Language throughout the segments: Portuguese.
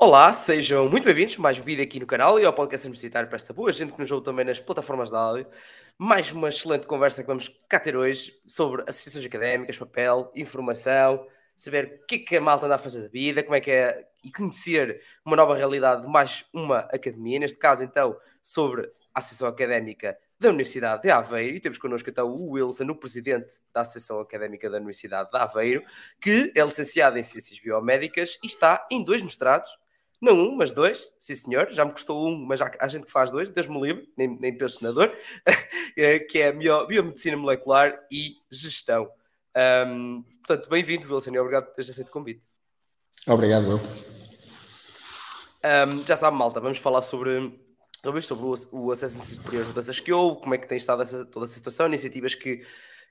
Olá, sejam muito bem-vindos a mais um vídeo aqui no canal e ao podcast universitário para esta boa gente que nos ouve também nas plataformas de áudio. Mais uma excelente conversa que vamos cá ter hoje sobre associações académicas, papel, informação, saber o que é que a malta anda a fazer da vida, como é que é, e conhecer uma nova realidade de mais uma academia, neste caso então sobre a Associação Académica da Universidade de Aveiro, e temos connosco então o Wilson, o presidente da Associação Académica da Universidade de Aveiro, que é licenciado em Ciências Biomédicas e está em dois mestrados, não um, mas dois, sim senhor. Já me custou um, mas há, há gente que faz dois, Deus me livre, nem, nem penso senador, eh, que é Biomedicina Molecular e Gestão. Um, portanto, bem-vindo, Wilson, e obrigado por teres aceito o convite. Obrigado, Will. Um, já sabe, malta, vamos falar sobre, talvez sobre o, o acesso superior às mudanças que houve, como é que tem estado essa, toda essa situação, iniciativas que,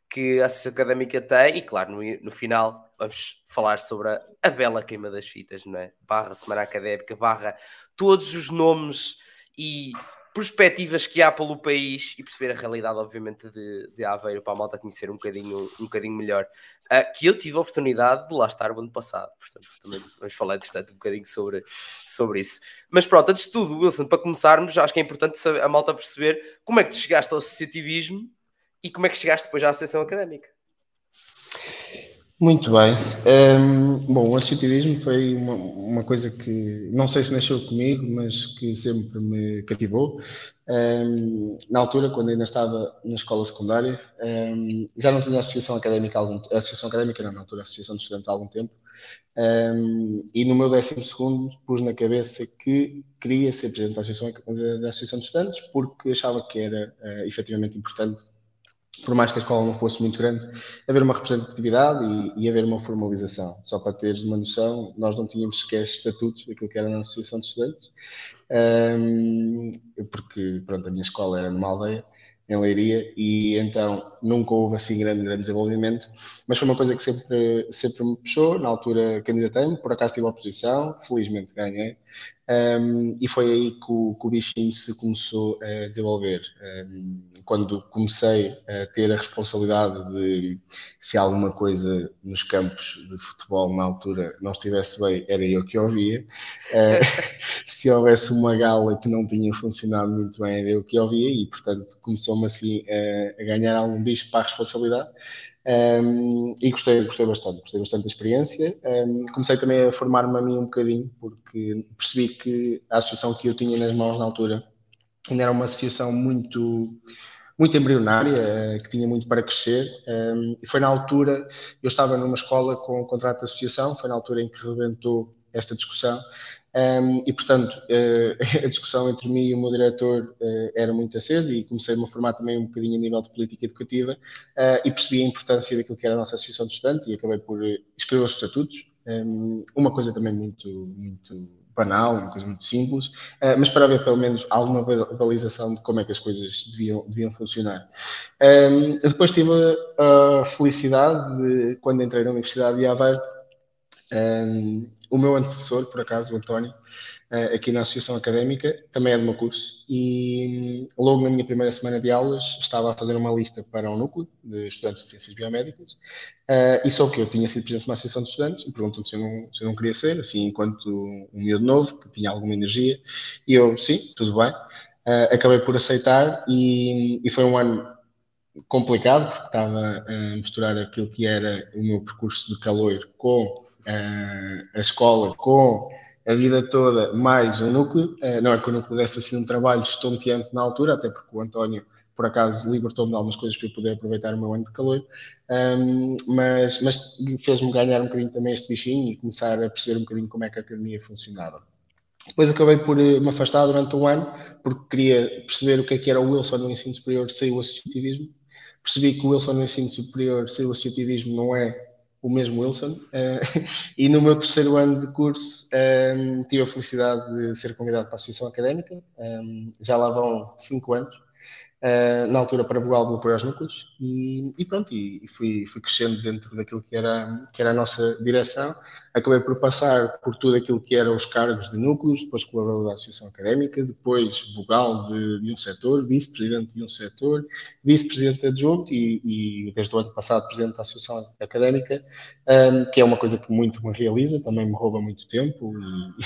que a Associação Académica tem, e claro, no, no final vamos falar sobre a, a, bela queima das fitas, não é? Barra Semana Académica, barra todos os nomes e perspectivas que há pelo país e perceber a realidade, obviamente, de, de Aveiro para a malta conhecer um bocadinho, um bocadinho melhor. Uh, que eu tive a oportunidade de lá estar o ano passado, portanto, também vamos falar, entretanto, um bocadinho sobre, sobre isso. Mas pronto, antes de tudo, Wilson, para começarmos, acho que é importante a malta perceber como é que tu chegaste ao associativismo e como é que chegaste depois à Associação Académica. Muito bem. Um, bom, o associativismo foi uma, uma, coisa que não sei se nasceu comigo, mas que sempre me cativou. Um, na altura, quando ainda estava na escola secundária, um, já não tinha associação académica, algum, associação académica não, na altura, associação de estudantes há algum tempo, e no meu décimo segundo pus na cabeça que queria ser presidente da associação, da associação de estudantes porque achava que era uh, efetivamente importante por mais que a escola não fosse muito grande, haver uma representatividade e, e haver uma formalização. Só para teres uma noção, nós não tínhamos sequer estatutos daquilo que era a Associação de Estudantes, um, porque pronto, a minha escola era numa aldeia em Leiria e então nunca houve assim grande, grande desenvolvimento, mas foi uma coisa que sempre, sempre me puxou, na altura candidatei-me, por acaso tive oposição, felizmente ganhei, um, e foi aí que o, que o, bichinho se começou a desenvolver. Um, quando comecei a ter a responsabilidade de se alguma coisa nos campos de futebol na altura não estivesse bem, era eu que ouvia. Uh, se houvesse uma gala que não tinha funcionado muito bem, era eu que ouvia, e portanto começou-me assim a, a ganhar algum bicho para a responsabilidade. Um, e gostei, gostei bastante, gostei bastante da experiência. Um, comecei também a formar-me a mim um bocadinho, porque percebi que a associação que eu tinha nas mãos na altura ainda era uma associação muito, muito embrionária, eh, que tinha muito para crescer. Um, e foi na altura, eu estava numa escola com um contrato de associação, foi na altura em que rebentou esta discussão. Um, e, portanto, uh, a discussão entre mim e o meu diretor uh, era muito acesa e comecei-me a formar também um bocadinho a nível de política educativa uh, e percebi a importância daquilo que era a nossa associação de estudantes e acabei por escrever os estatutos. Um, uma coisa também muito, muito banal, uma coisa muito simples, mas para haver pelo menos alguma balização de como é que as coisas deviam, deviam funcionar. Um, depois tive a, a felicidade de, quando entrei na Universidade de Aveiro, um, o meu antecessor, por acaso, o António, uh, aqui na Associação Académica, também é do meu curso, e um, logo na minha primeira semana de aulas estava a fazer uma lista para um núcleo de estudantes de Ciências Biomédicas, uh, e só que eu tinha sido presidente de uma Associação de Estudantes, e perguntam se não, se eu não queria ser, assim, enquanto um miúdo novo, que tinha alguma energia, e eu, sim, tudo bem. Uh, acabei por aceitar, e, e foi um ano complicado, porque estava a misturar aquilo que era o meu percurso de calor com a escola com a vida toda mais o núcleo. Eh, não é que o núcleo desse assim um trabalho estonteante na altura, até porque o António, por acaso, libertou-me de algumas coisas para eu poder aproveitar o meu ano de calor, um, mas, mas fez-me ganhar um bocadinho também este bichinho e começar a perceber um bocadinho como é que a academia funcionava. Depois acabei por eh, me afastar durante um ano, porque queria perceber o que é que era o Wilson no ensino superior sem o associativismo. Percebi que o Wilson no ensino superior sem o associativismo não é o mesmo Wilson, uh, e no meu terceiro ano de curso um, ehm, tive a felicidade de ser convidado para a Associação Académica, um, ehm, já lá vão cinco anos, uh, na altura para vogal do apoio aos núcleos, e, e pronto, e, e, fui, fui crescendo dentro daquilo que era, que era a nossa direção. Acabei por passar por tudo aquilo que eram os cargos de núcleos, depois colaborador da Associação Académica, depois vogal de, de um setor, vice-presidente de um setor, vice-presidente adjunto e, e, desde o ano passado presidente da Associação Académica, um, que é uma coisa que muito me realiza, também me rouba muito tempo e,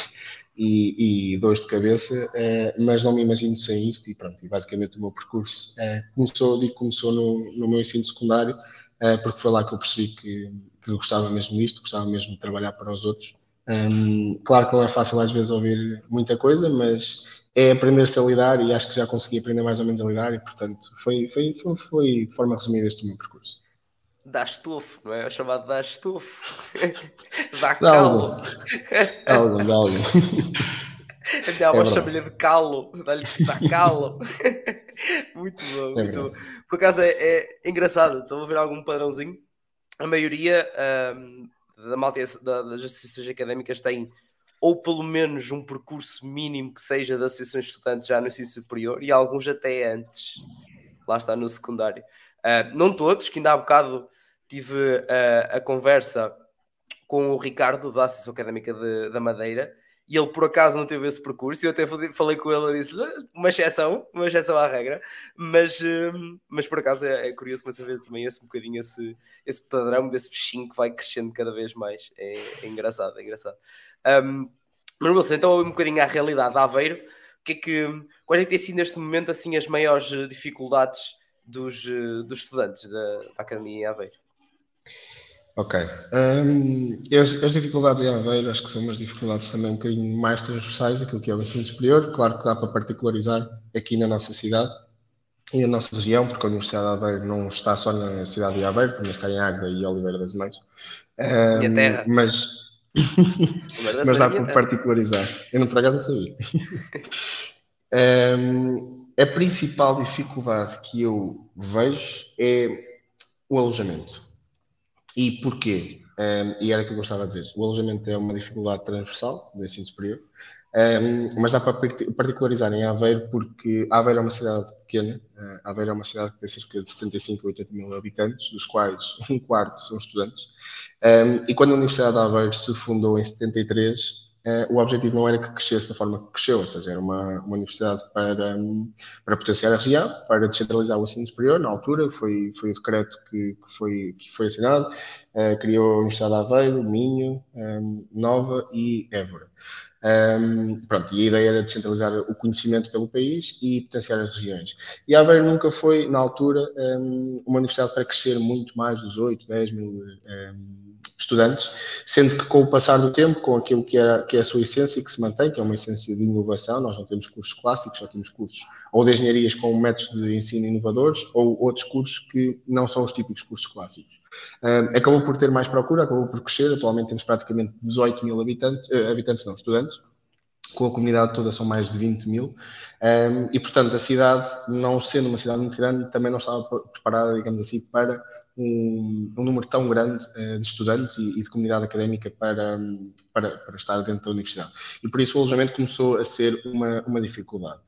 e, e dores de cabeça, uh, mas não me imagino sem isto e pronto, e basicamente o meu percurso uh, começou, digo, começou no, no meu ensino secundário, uh, porque foi lá que eu percebi que, que gostava mesmo disto, gostava mesmo de trabalhar para os outros. Um, claro que não é fácil às vezes ouvir muita coisa, mas é aprender-se a lidar e acho que já consegui aprender mais ou menos a lidar e portanto foi, foi, foi, foi forma resumida este meu percurso dá estufo, não é? É chamado dá estufo. dá calo. Dá dá. A minha avó é chama-lhe de calo, dá-lhe dá calo. muito bom, é muito bom. Por acaso é, é, engraçado, estou a ver algum padrãozinho. A maioria um, da malta da, das associações académicas tem ou pelo menos um percurso mínimo que seja de associações de estudantes já no ensino superior e alguns até antes. Lá está no secundário. Uh, não todos, que ainda há bocado tive uh, a conversa com o Ricardo da Associação Académica de, da Madeira e ele por acaso não teve esse percurso eu até falei com ele e disse uma exceção, uma exceção à regra, mas, uh, mas por acaso é, é curioso começar a ver também esse bocadinho, esse, esse padrão desse bichinho que vai crescendo cada vez mais. É, é engraçado, é engraçado. Um, mas você, então um bocadinho à realidade de Aveiro, que é que, quais é que tem sido neste momento assim as maiores dificuldades dos, eh, dos estudantes da, da Academia em Aveiro? Ok. Um, as, as, dificuldades em Aveiro acho que são umas dificuldades também um bocadinho mais transversais aquilo que é o ensino superior. Claro que dá para particularizar aqui na nossa cidade e na nossa região, porque a Universidade de Aveiro não está só na cidade de Aveiro, também está em Águeda e Oliveira das Mães. Um, Minha terra. Mas, mas dá para particularizar. Eu não por acaso não sabia. um, a principal dificuldade que eu vejo é o alojamento. E porquê? Um, e era o que eu gostava de dizer. O alojamento é uma dificuldade transversal do ensino superior, um, mas dá para particularizar em Aveiro porque Aveiro é uma cidade pequena. Uh, Aveiro é uma cidade que tem cerca de 75 ou 80 mil habitantes, dos quais um quarto são estudantes. Um, e quando a Universidade de Aveiro se fundou em 73, Uh, o objetivo não era que crescesse da forma que cresceu, ou seja, era uma, uma universidade para, para potenciar a região, para descentralizar o ensino superior, na altura, foi, foi o decreto que, que, foi, que foi assinado, uh, criou a Universidade de Aveiro, Minho, um, Nova e Évora. Um, pronto, e a ideia era descentralizar o conhecimento pelo país e potenciar as regiões. E Aveiro nunca foi, na altura, um, uma universidade para crescer muito mais dos 8, 10 mil um, estudantes, sendo que com o passar do tempo, com aquilo que é, que é a sua essência e que se mantém, que é uma essência de inovação, nós não temos cursos clássicos, só temos cursos ou de engenharias com métodos de ensino inovadores ou outros cursos que não são os típicos cursos clássicos. Acabou por ter mais procura, acabou por crescer, atualmente temos praticamente 18 mil habitantes, uh, habitantes não, estudantes, com a comunidade toda são mais de 20 mil, um, e portanto a cidade, não sendo uma cidade muito grande, também não estava preparada, digamos assim, para um, um número tão grande uh, de estudantes e, e, de comunidade académica para, um, para, para, estar dentro da universidade. E por isso o alojamento começou a ser uma, uma dificuldade.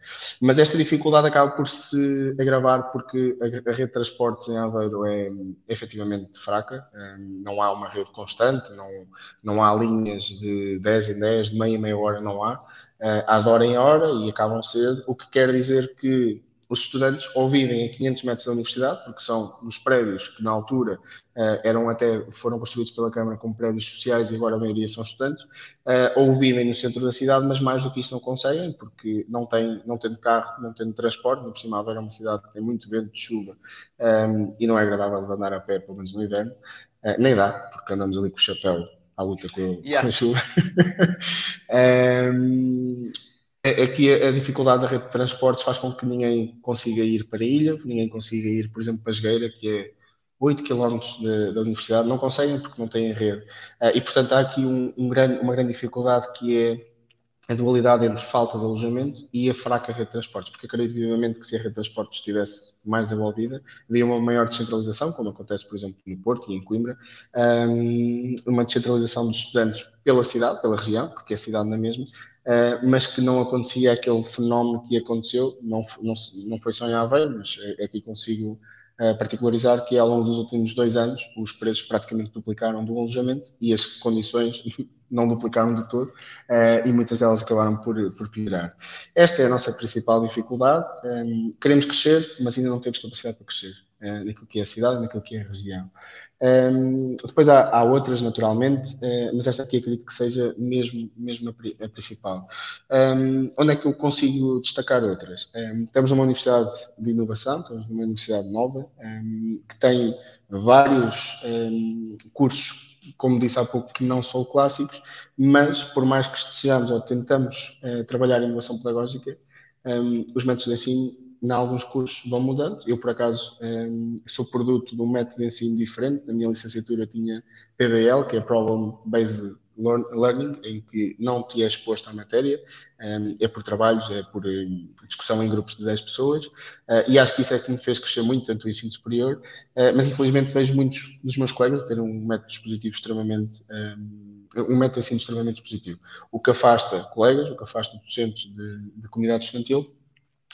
Mas esta dificuldade acaba por se agravar porque a, a rede de transportes em Aveiro é, é efetivamente fraca, um, não há uma rede constante, não, não há linhas de 10 em 10, de meia em meia hora, não há. Uh, há de hora em hora e acabam cedo, o que quer dizer que os estudantes ou vivem a 500 metros da universidade, porque são os prédios que na altura uh, eram até, foram construídos pela Câmara como prédios sociais e agora a maioria são estudantes, uh, ou vivem no centro da cidade, mas mais do que isso não conseguem, porque não têm, não tendo carro, não tendo transporte, no por cima é uma cidade que tem muito vento de chuva ehm, e não é agradável de andar a pé, pelo menos no inverno, uh, nem dá, porque andamos ali com o chapéu à luta com, yeah. com a chuva. um, ehm, Aqui é a, dificuldade da rede de transportes faz com que ninguém consiga ir para a ilha, ninguém consiga ir, por exemplo, para a Jogueira, que é 8 km da universidade, não conseguem porque não têm rede. Uh, e, portanto, há aqui um, um grande, uma grande dificuldade que é a dualidade entre falta de alojamento e a fraca rede de transportes, porque acredito vivamente que se a rede de transportes estivesse mais desenvolvida, havia uma maior descentralização, como acontece, por exemplo, no Porto e em Coimbra, um, uma descentralização dos estudantes pela cidade, pela região, porque é a cidade na mesma, uh, mas que não acontecia aquele fenómeno que aconteceu, não, não, não foi só em Aveiro, mas é, aqui consigo uh, particularizar que ao longo dos últimos dois anos os preços praticamente duplicaram do alojamento e as condições não duplicaram de todo uh, e muitas delas acabaram por, por piorar. Esta é a nossa principal dificuldade. Um, queremos crescer, mas ainda não temos capacidade para crescer. Uh, naquilo que é a cidade, naquilo que é a região. Um, depois há, há, outras, naturalmente, uh, mas esta aqui acredito que seja mesmo, mesmo a, a principal. Um, onde é que eu consigo destacar outras? Um, estamos numa universidade de inovação, estamos numa universidade nova, que tem vários cursos, como disse há pouco, que não são clássicos, mas por mais que estejamos ou tentamos uh, trabalhar inovação pedagógica, os métodos de ensino em alguns cursos vão mudando. Eu, por acaso, um, sou produto de um método de ensino diferente. Na minha licenciatura tinha PBL, que é Problem Based Learning, em que não te é exposto à matéria, um, é por trabalhos, é por um, discussão em grupos de 10 pessoas, uh, e acho que isso é que me fez crescer muito, tanto o ensino superior, uh, mas infelizmente vejo muitos dos meus colegas a ter um método dispositivo extremamente, um, método de ensino extremamente dispositivo, o que afasta colegas, o que afasta docentes de, de comunidade estudantil,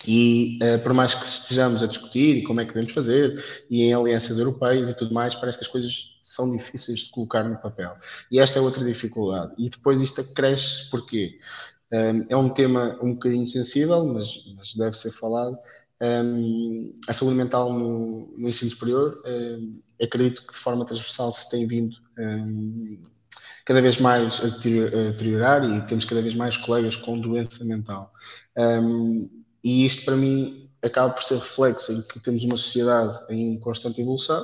e uh, por mais que estejamos a discutir como é que devemos fazer, e em alianças europeias e tudo mais, parece que as coisas são difíceis de colocar no papel. E esta é outra dificuldade. E depois isto cresce porque um, é um tema um bocadinho sensível, mas, mas deve ser falado. Um, a saúde mental no, no ensino superior, um, acredito que de forma transversal se tem vindo cada vez mais a deteriorar e temos cada vez mais colegas com doença mental. Um, e isto para mim acaba por ser reflexo em que temos uma sociedade em constante evolução.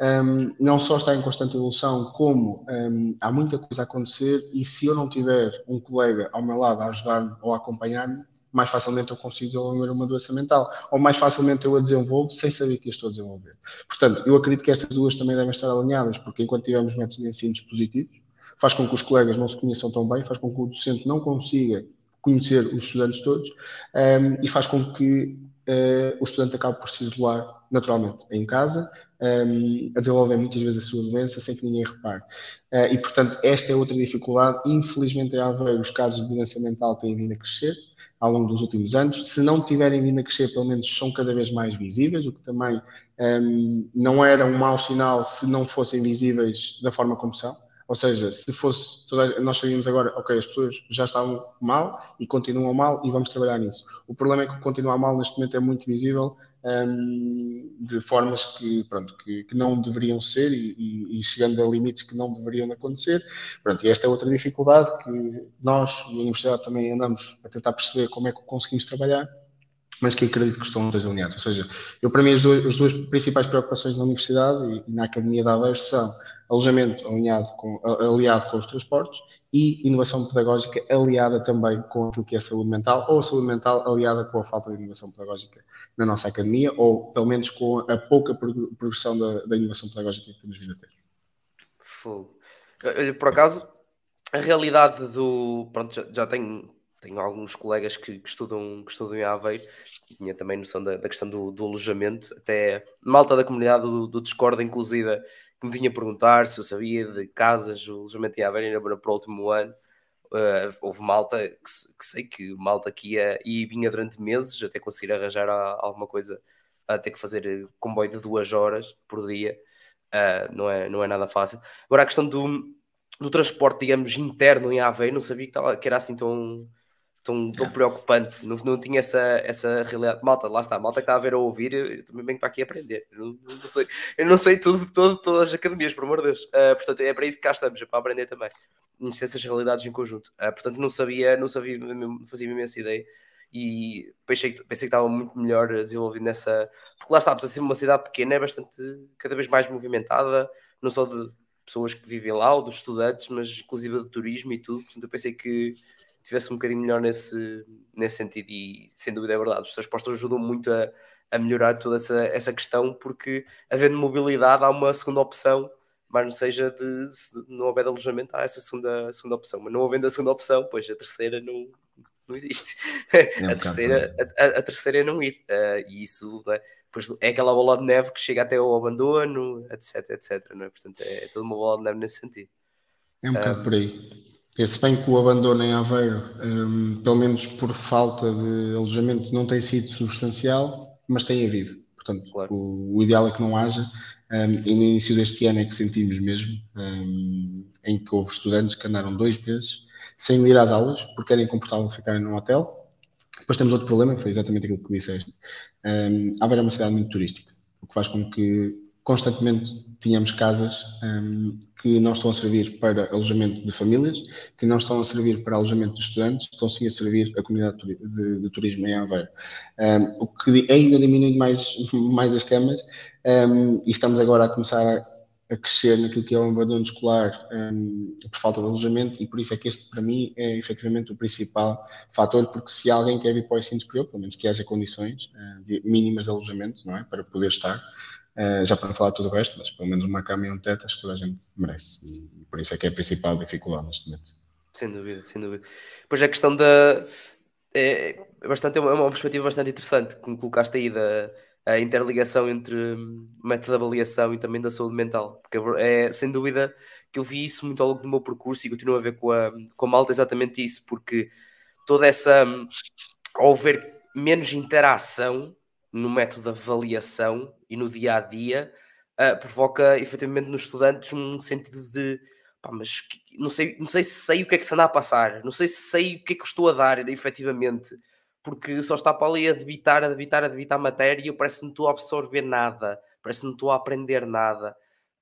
Um, não só está em constante evolução, como um, há muita coisa a acontecer, e se eu não tiver um colega ao meu lado a ajudar-me ou a acompanhar-me, mais facilmente eu consigo desenvolver uma doença mental, ou mais facilmente eu a desenvolvo sem saber que a estou a desenvolver. Portanto, eu acredito que estas duas também devem estar alinhadas, porque enquanto tivermos métodos de ensino positivos, faz com que os colegas não se conheçam tão bem, faz com que o docente não consiga conhecer os estudantes todos um, e faz com que uh, o estudante acabe por se isolar naturalmente em casa, um, a desenvolver muitas vezes a sua doença sem que ninguém repare. Uh, e, portanto, esta é outra dificuldade. Infelizmente, em Aveiro, os casos de doença mental têm vindo a crescer ao longo dos últimos anos. Se não tiverem vindo a crescer, pelo menos são cada vez mais visíveis, o que também um, não era um mau sinal se não fossem visíveis da forma como são. Ou seja, se fosse, nós sabíamos agora, ok, as pessoas já estavam mal e continuam mal e vamos trabalhar nisso. O problema é que continuar mal neste momento é muito visível um, de formas que, pronto, que, que, não deveriam ser e, e, e, chegando a limites que não deveriam acontecer. Pronto, e esta é outra dificuldade que nós e a Universidade também andamos a tentar perceber como é que conseguimos trabalhar mas que acredito que estão dois alinhados. Ou seja, eu para mim as duas, as duas principais preocupações na universidade e, e na Academia da Aveiro são alojamento alinhado com, aliado com os transportes e inovação pedagógica aliada também com aquilo que é saúde mental, ou a saúde mental aliada com a falta de inovação pedagógica na nossa academia, ou pelo menos com a pouca progressão da, da inovação pedagógica que temos vindo a ter. Fogo. Por acaso, a realidade do. Pronto, já, já tenho, tenho alguns colegas que, que, estudam, que estudam em Aveiro, tinha também noção da, da questão do, do, alojamento, até malta da comunidade do, do Discord, inclusive que me vinha perguntar se eu sabia de casas, o alojamento em Aveiro ainda para o último ano. Uh, houve malta que, que, sei que malta aqui ia e vinha durante meses até conseguir arranjar a, alguma coisa a ter que fazer eh, comboio de duas horas por dia. Uh, não, é, não é nada fácil. Agora, a questão do, do transporte, digamos, interno em Aveiro, não sabia que, tava, que era assim tão, tão, tão preocupante, não, não tinha essa, essa realidade. Malta, lá está, malta que está a ver a ouvir, eu também venho para aqui aprender. Eu não, não sei, eu não sei tudo, todo, todas as academias, por amor de Deus. Uh, portanto, é para isso que cá estamos, é para aprender também. Conhecer essas realidades em conjunto. Uh, portanto, não sabia, não sabia, não fazia imensa ideia. E pensei, pensei que estava muito melhor desenvolvido nessa. Porque lá está, de ser uma cidade pequena, é bastante, cada vez mais movimentada, não só de pessoas que vivem lá ou dos estudantes, mas inclusive de turismo e tudo. Portanto, eu pensei que tivesse um bocadinho melhor nesse, nesse sentido. E sem dúvida é verdade, os transportes ajudam muito a, a melhorar toda essa, essa questão, porque havendo mobilidade há uma segunda opção, mas não seja de se não houver de alojamento, há essa segunda, segunda opção. Mas não havendo a segunda opção, pois a terceira não, não existe. É a, terceira, a, a, terceira é não ir. Uh, e isso é, pois é aquela bola de neve que chega até ao abandono, etc, etc. Não é? Portanto, é, é toda uma bola de neve nesse sentido. É um bocado um, por aí. Se bem que o abandono em Aveiro, um, pelo menos por falta de alojamento, não tem sido substancial, mas tem havido. Portanto, claro. o, o, ideal é que não haja. Um, e no início deste ano é que sentimos mesmo, um, em que houve estudantes que andaram dois meses sem ir às aulas, porque era incomportável ficarem num hotel. Depois temos outro problema, que foi exatamente aquilo que disseste. Um, Aveiro é uma cidade muito turística. o que faz com que constantemente tínhamos casas um, que não estão a servir para alojamento de famílias, que não estão a servir para alojamento de estudantes, estão sim a servir a comunidade de, de turismo em Aveiro. Um, o que ainda diminui mais, mais as camas um, e estamos agora a começar a a crescer naquilo que é o abandono escolar um, por falta de alojamento e por isso é que este para mim é efetivamente o principal fator porque se alguém quer vir para o superior, pelo menos que haja condições uh, de, mínimas de alojamento, não é, para poder estar uh, já para falar tudo o resto, mas pelo menos uma cama e um teto acho que toda a gente merece e, por isso é que é a principal dificuldade neste momento. Sem dúvida, sem dúvida. Pois é a questão da é, bastante, é uma, é uma perspectiva bastante interessante que me colocaste aí da a interligação entre hum, método de avaliação e também da saúde mental, porque é sem dúvida que eu vi isso muito ao longo do meu percurso e continuo a ver com a, com a malta exatamente isso, porque toda essa hum, ao haver menos interação no método de avaliação e no dia a dia, uh, provoca efetivamente nos estudantes um sentido de pá, mas não sei, não sei se sei o que é que se anda a passar, não sei se sei o que é que estou a dar efetivamente porque só está para ali a debitar, a debitar, a debitar matéria e eu parece que não estou a absorver nada, parece que não estou a aprender nada.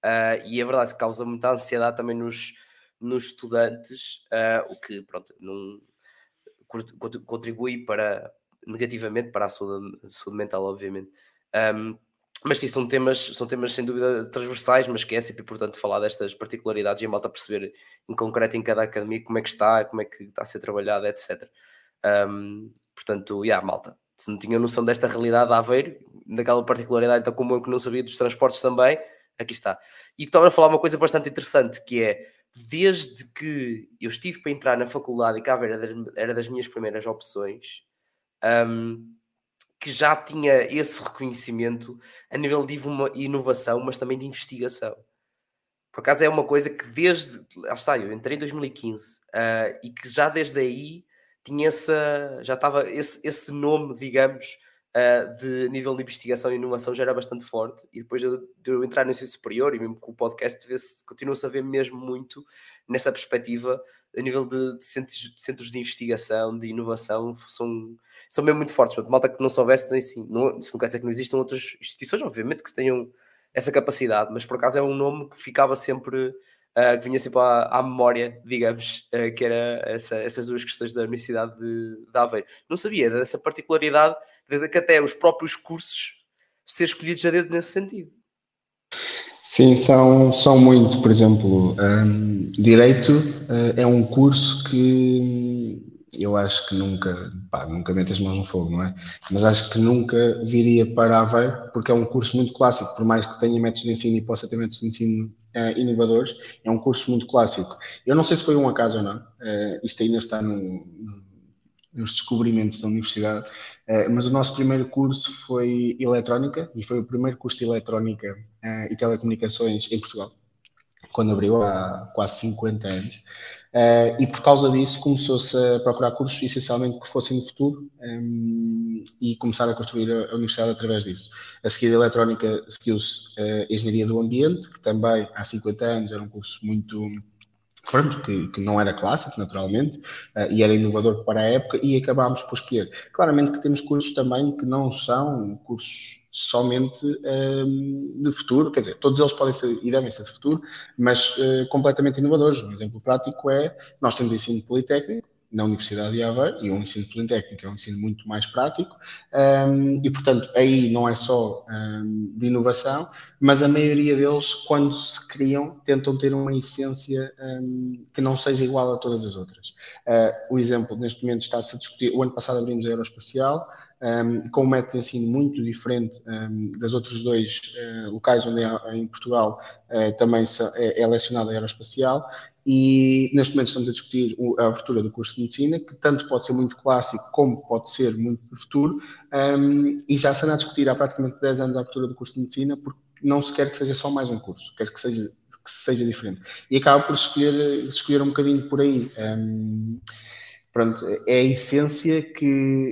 Uh, e é verdade que causa muita ansiedade também nos, nos estudantes, uh, o que pronto, não contribui para negativamente para a saúde, a saúde mental, obviamente. Um, mas sim, são temas, são temas sem dúvida transversais, mas que é sempre importante falar destas particularidades e a malta perceber em concreto em cada academia como é que está, como é que está a ser trabalhada, etc. Um, Portanto, yeah, malta. Se não tinha noção desta realidade de Aveiro, daquela particularidade, então como eu que não sabia dos transportes também, aqui está. E estava a falar uma coisa bastante interessante, que é, desde que eu estive para entrar na faculdade e cá era das minhas primeiras opções, um, que já tinha esse reconhecimento a nível de inovação, mas também de investigação. Por acaso é uma coisa que desde, lá está, eu entrei em 2015 uh, ah, e que já desde aí tinha essa, já estava esse, esse nome, digamos, uh, de nível de investigação e inovação já era bastante forte. E depois de, de eu entrar no ensino superior e mesmo com o podcast, continua-se a ver mesmo muito nessa perspectiva, a nível de, de, centros, de, centros, de investigação, de inovação, são, são mesmo muito fortes. Portanto, malta que não soubesse, assim, não, isso não quer dizer que não existam outras instituições, obviamente, que tenham essa capacidade, mas por acaso é um nome que ficava sempre uh, que vinha sempre à, à memória, digamos, uh, que era essa, essas duas questões da Universidade de, de Aveiro. Não sabia dessa particularidade de que até os próprios cursos ser escolhidos a dedo nesse sentido. Sim, são, são muito. Por exemplo, um, Direito uh, é um curso que eu acho que nunca, pá, nunca mete as mãos no fogo, não é? Mas acho que nunca viria para Aveiro, porque é um curso muito clássico, por mais que tenha métodos de ensino e possa ter métodos de ensino uh, inovadores, é um curso muito clássico. Eu não sei se foi um acaso ou não, uh, isto ainda está no, no, nos descobrimentos da universidade, uh, mas o nosso primeiro curso foi Eletrónica, e foi o primeiro curso de Eletrónica e Telecomunicações em Portugal, quando abriu há quase 50 anos. Uh, e por causa disso começou-se a procurar cursos essencialmente que fossem de futuro um, e começar a construir a, a, universidade através disso. A seguir a eletrónica seguiu-se a engenharia do ambiente, que também há 50 anos era um curso muito pronto, que, que, não era clássico, naturalmente, uh, e era inovador para a época, e acabámos por escolher. Claramente que temos cursos também que não são cursos somente um, ehm, de futuro, quer dizer, todos eles podem ser e devem ser de futuro, mas uh, completamente inovadores. Um exemplo prático é, nós temos ensino politécnico, na Universidade de Aveiro, e o ensino politécnico é um ensino muito mais prático, um, e portanto aí não é só um, de inovação, mas a maioria deles, quando se criam, tentam ter uma essência um, que não seja igual a todas as outras. Uh, o exemplo, neste momento, está-se a discutir, o ano passado abrimos a Aeroespacial, um, com um método de ensino muito diferente um, das outros dois uh, locais onde é, em Portugal uh, também é, é a aeroespacial e neste momento estamos a discutir a abertura do curso de medicina, que tanto pode ser muito clássico como pode ser muito de futuro, um, e já se anda a discutir há praticamente 10 anos a abertura do curso de medicina, porque não se quer que seja só mais um curso, quer que seja, que seja diferente. E acaba por escolher, escolher um bocadinho por aí. Um, pronto, é a essência que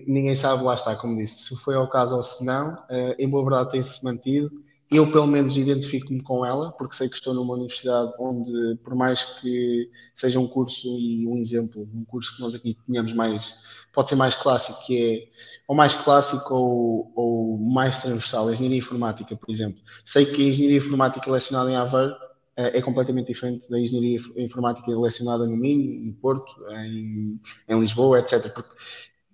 ninguém sabe, lá está, como disse, se foi ao caso ou se não, uh, em boa verdade tem-se mantido eu pelo menos identifico-me com ela, porque sei que estou numa universidade onde, por mais que seja um curso e um exemplo, um curso que nós aqui tenhamos mais, pode ser mais clássico, que é ou mais clássico ou, ou mais transversal, a engenharia informática, por exemplo. Sei que a engenharia informática lecionada em Aveiro é completamente diferente da engenharia informática lecionada no Minho, no Porto, em, em Lisboa, etc. Porque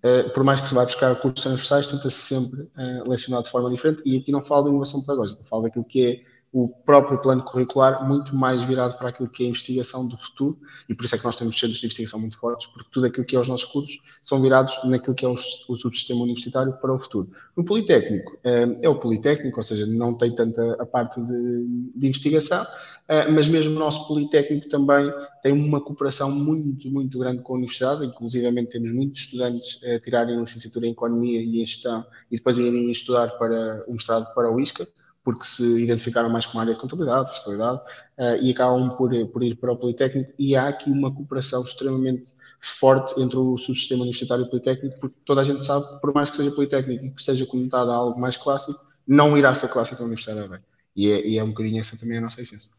Uh, por mais que se vá buscar cursos transversais, tenta-se sempre uh, lecionar de forma diferente. E aqui não falo de inovação pedagógica, falo daquilo que é o próprio plano curricular muito mais virado para aquilo que é a investigação do futuro, e por isso é que nós temos centros de investigação muito fortes, porque tudo aquilo que é os nossos cursos são virados naquilo que é o, subsistema universitário para o futuro. No Politécnico, eh, é o Politécnico, ou seja, não tem tanta a parte de, de investigação, eh, mas mesmo o nosso Politécnico também tem uma cooperação muito, muito grande com a universidade, inclusivamente temos muitos estudantes a tirarem licenciatura em Economia e em Gestão, e depois irem estudar para o mestrado para o ISCA, porque se identificaram mais com a área de contabilidade, fiscalidade, uh, e acabam por, por ir para o Politécnico, e há aqui uma cooperação extremamente forte entre o subsistema universitário e o Politécnico, porque toda a gente sabe por mais que seja Politécnico e que esteja conectado a algo mais clássico, não irá ser clássico a Universidade da E é, e é um bocadinho essa também a nossa essência.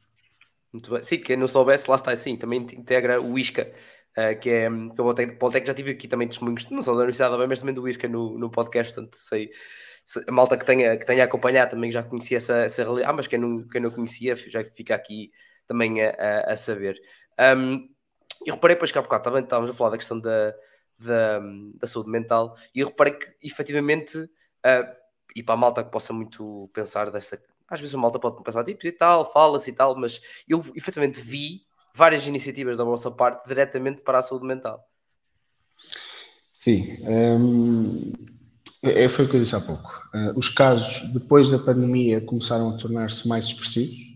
Muito bem. Sim, quem não soubesse, lá está assim, também integra o ISCA, uh, que é que o Politécnico já tive aqui também testemunhos, não só da Universidade da mas também do ISCA no, no podcast, portanto sei a malta que tenha, que tenha acompanhado também já conhecia essa, essa realidade, ah, mas quem não, quem não conhecia já fica aqui também a, a, saber. Um, eu reparei, pois que há bocado também estávamos a falar da questão da, da, da saúde mental, e eu reparei que efetivamente, uh, e para a malta que possa muito pensar dessa. Às vezes a malta pode pensar tipo e tal, fala-se e tal, mas eu efetivamente vi várias iniciativas da vossa parte diretamente para a saúde mental. Sim, um, é, foi o que eu disse há pouco. Uh, os casos, depois da pandemia, começaram a tornar-se mais expressivos.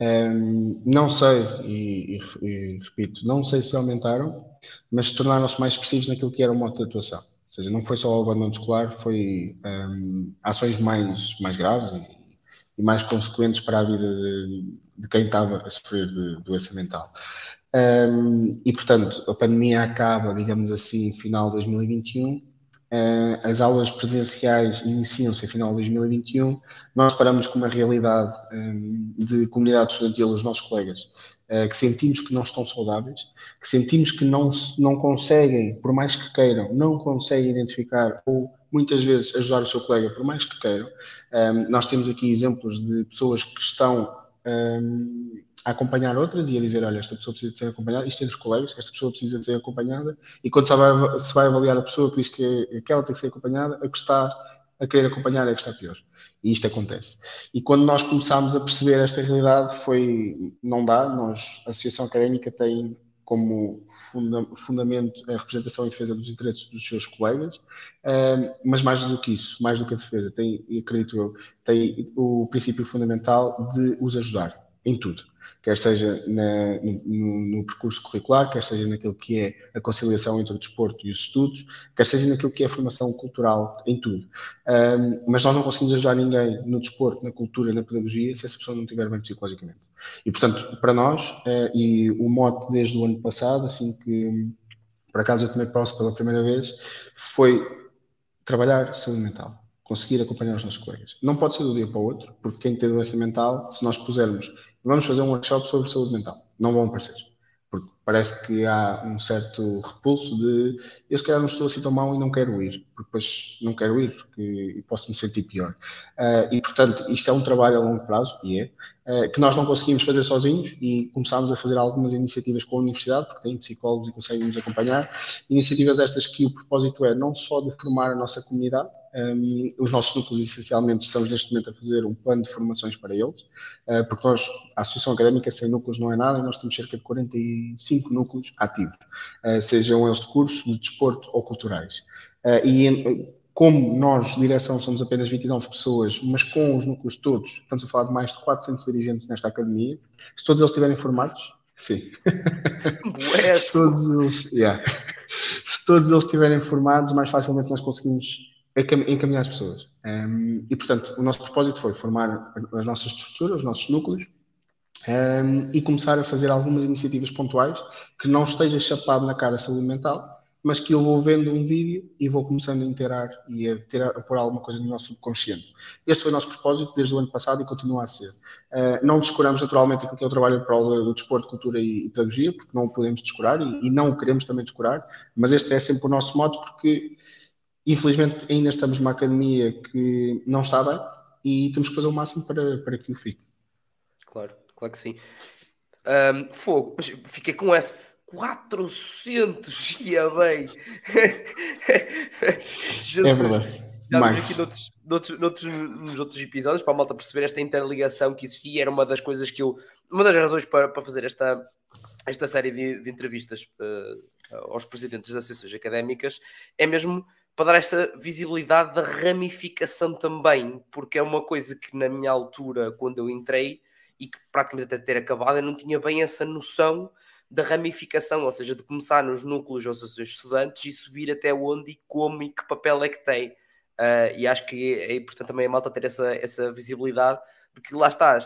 Um, não sei, e, e, e, repito, não sei se aumentaram, mas tornaram-se mais expressivos naquilo que era o modo de atuação. Ou seja, não foi só o abandono escolar, foi um, ações mais, mais graves e, e, mais consequentes para a vida de, de quem estava a sofrer de doença mental. Um, e, portanto, a pandemia acaba, digamos assim, final de 2021 Uh, as aulas presenciais iniciam-se a final de 2021. Nós paramos com uma realidade um, de comunidade estudantil, os nossos colegas, uh, que sentimos que não estão saudáveis, que sentimos que não, não conseguem, por mais que queiram, não conseguem identificar ou muitas vezes ajudar o seu colega, por mais que queiram. Um, nós temos aqui exemplos de pessoas que estão. A acompanhar outras e a dizer, olha, esta pessoa precisa de ser acompanhada, isto entre os colegas, esta pessoa precisa de ser acompanhada, e quando se vai, se vai avaliar a pessoa que diz que aquela tem que ser acompanhada, a que está a querer acompanhar é que está pior. E isto acontece. E quando nós começámos a perceber esta realidade, foi, não dá, nós, a Associação Académica tem como funda fundamento a representação e defesa dos interesses dos seus colegas, uh, mas mais do que isso, mais do que a defesa, tem, acredito eu, tem o princípio fundamental de os ajudar em tudo quer seja na, no, no, percurso curricular, quer seja naquilo que é a conciliação entre o desporto e os estudos, quer seja naquilo que é a formação cultural, em tudo. Um, mas nós não conseguimos ajudar ninguém no desporto, na cultura, na pedagogia, se essa pessoa não estiver bem psicologicamente. E, portanto, para nós, uh, e o mote desde o ano passado, assim que por acaso eu tomei posse pela primeira vez, foi trabalhar saúde mental conseguir acompanhar os nossos colegas. Não pode ser do dia para o outro, porque quem tem doença mental, se nós pusermos vamos fazer um workshop sobre saúde mental. Não vão aparecer. Porque parece que há um certo repulso de eu se calhar não estou assim tão mal e não quero ir, porque depois não quero ir, porque posso me sentir pior. Uh, e portanto, isto é um trabalho a longo prazo, e é, uh, que nós não conseguimos fazer sozinhos e começámos a fazer algumas iniciativas com a universidade, porque tem psicólogos e conseguem nos acompanhar. Iniciativas estas que o propósito é não só de formar a nossa comunidade, um, os nossos núcleos, essencialmente, estamos neste momento a fazer um plano de formações para eles, uh, porque nós, a Associação Académica, sem núcleos não é nada, e nós temos cerca de 45 núcleos ativos, uh, sejam eles de curso, de desporto ou culturais. Uh, e como nós, direção, somos apenas 29 pessoas, mas com os núcleos todos, estamos a falar de mais de 400 dirigentes nesta academia, se todos eles estiverem formados, sim. se, todos eles, yeah. se todos eles estiverem formados, mais facilmente nós conseguimos encaminhar as pessoas. Um, e, portanto, o nosso propósito foi formar as nossas estruturas, os nossos núcleos, um, e começar a fazer algumas iniciativas pontuais que não esteja chapado na cara saúde mental, mas que eu vou vendo um vídeo e vou começando a interar e a, ter, a pôr alguma coisa no nosso subconsciente. Este foi o nosso propósito desde o ano passado e continua a ser. Uh, não descuramos naturalmente aquilo que é o trabalho para o do desporto, cultura e, e pedagogia, porque não o podemos descurar e, e, não o queremos também descurar, mas este é sempre o nosso modo porque, infelizmente, ainda estamos numa academia que não está bem e temos que fazer o máximo para, para que o fique. Claro, claro que sim. Um, fogo, mas fiquei com essa 400 ia bem. Jesus. É verdade. Já Mais. aqui noutros, noutros, noutros, nos outros episódios para a malta perceber esta interligação que existia. Era uma das coisas que eu. Uma das razões para, para fazer esta, esta série de, de entrevistas uh, aos presidentes das associações académicas é mesmo para dar esta visibilidade da ramificação também, porque é uma coisa que na minha altura, quando eu entrei, e que praticamente até ter acabado, eu não tinha bem essa noção da ramificação, ou seja, de começar nos núcleos ou associações estudantes e subir até onde e como e que papel é que tem. Uh, e acho que é importante também a malta ter essa, essa visibilidade de que lá está,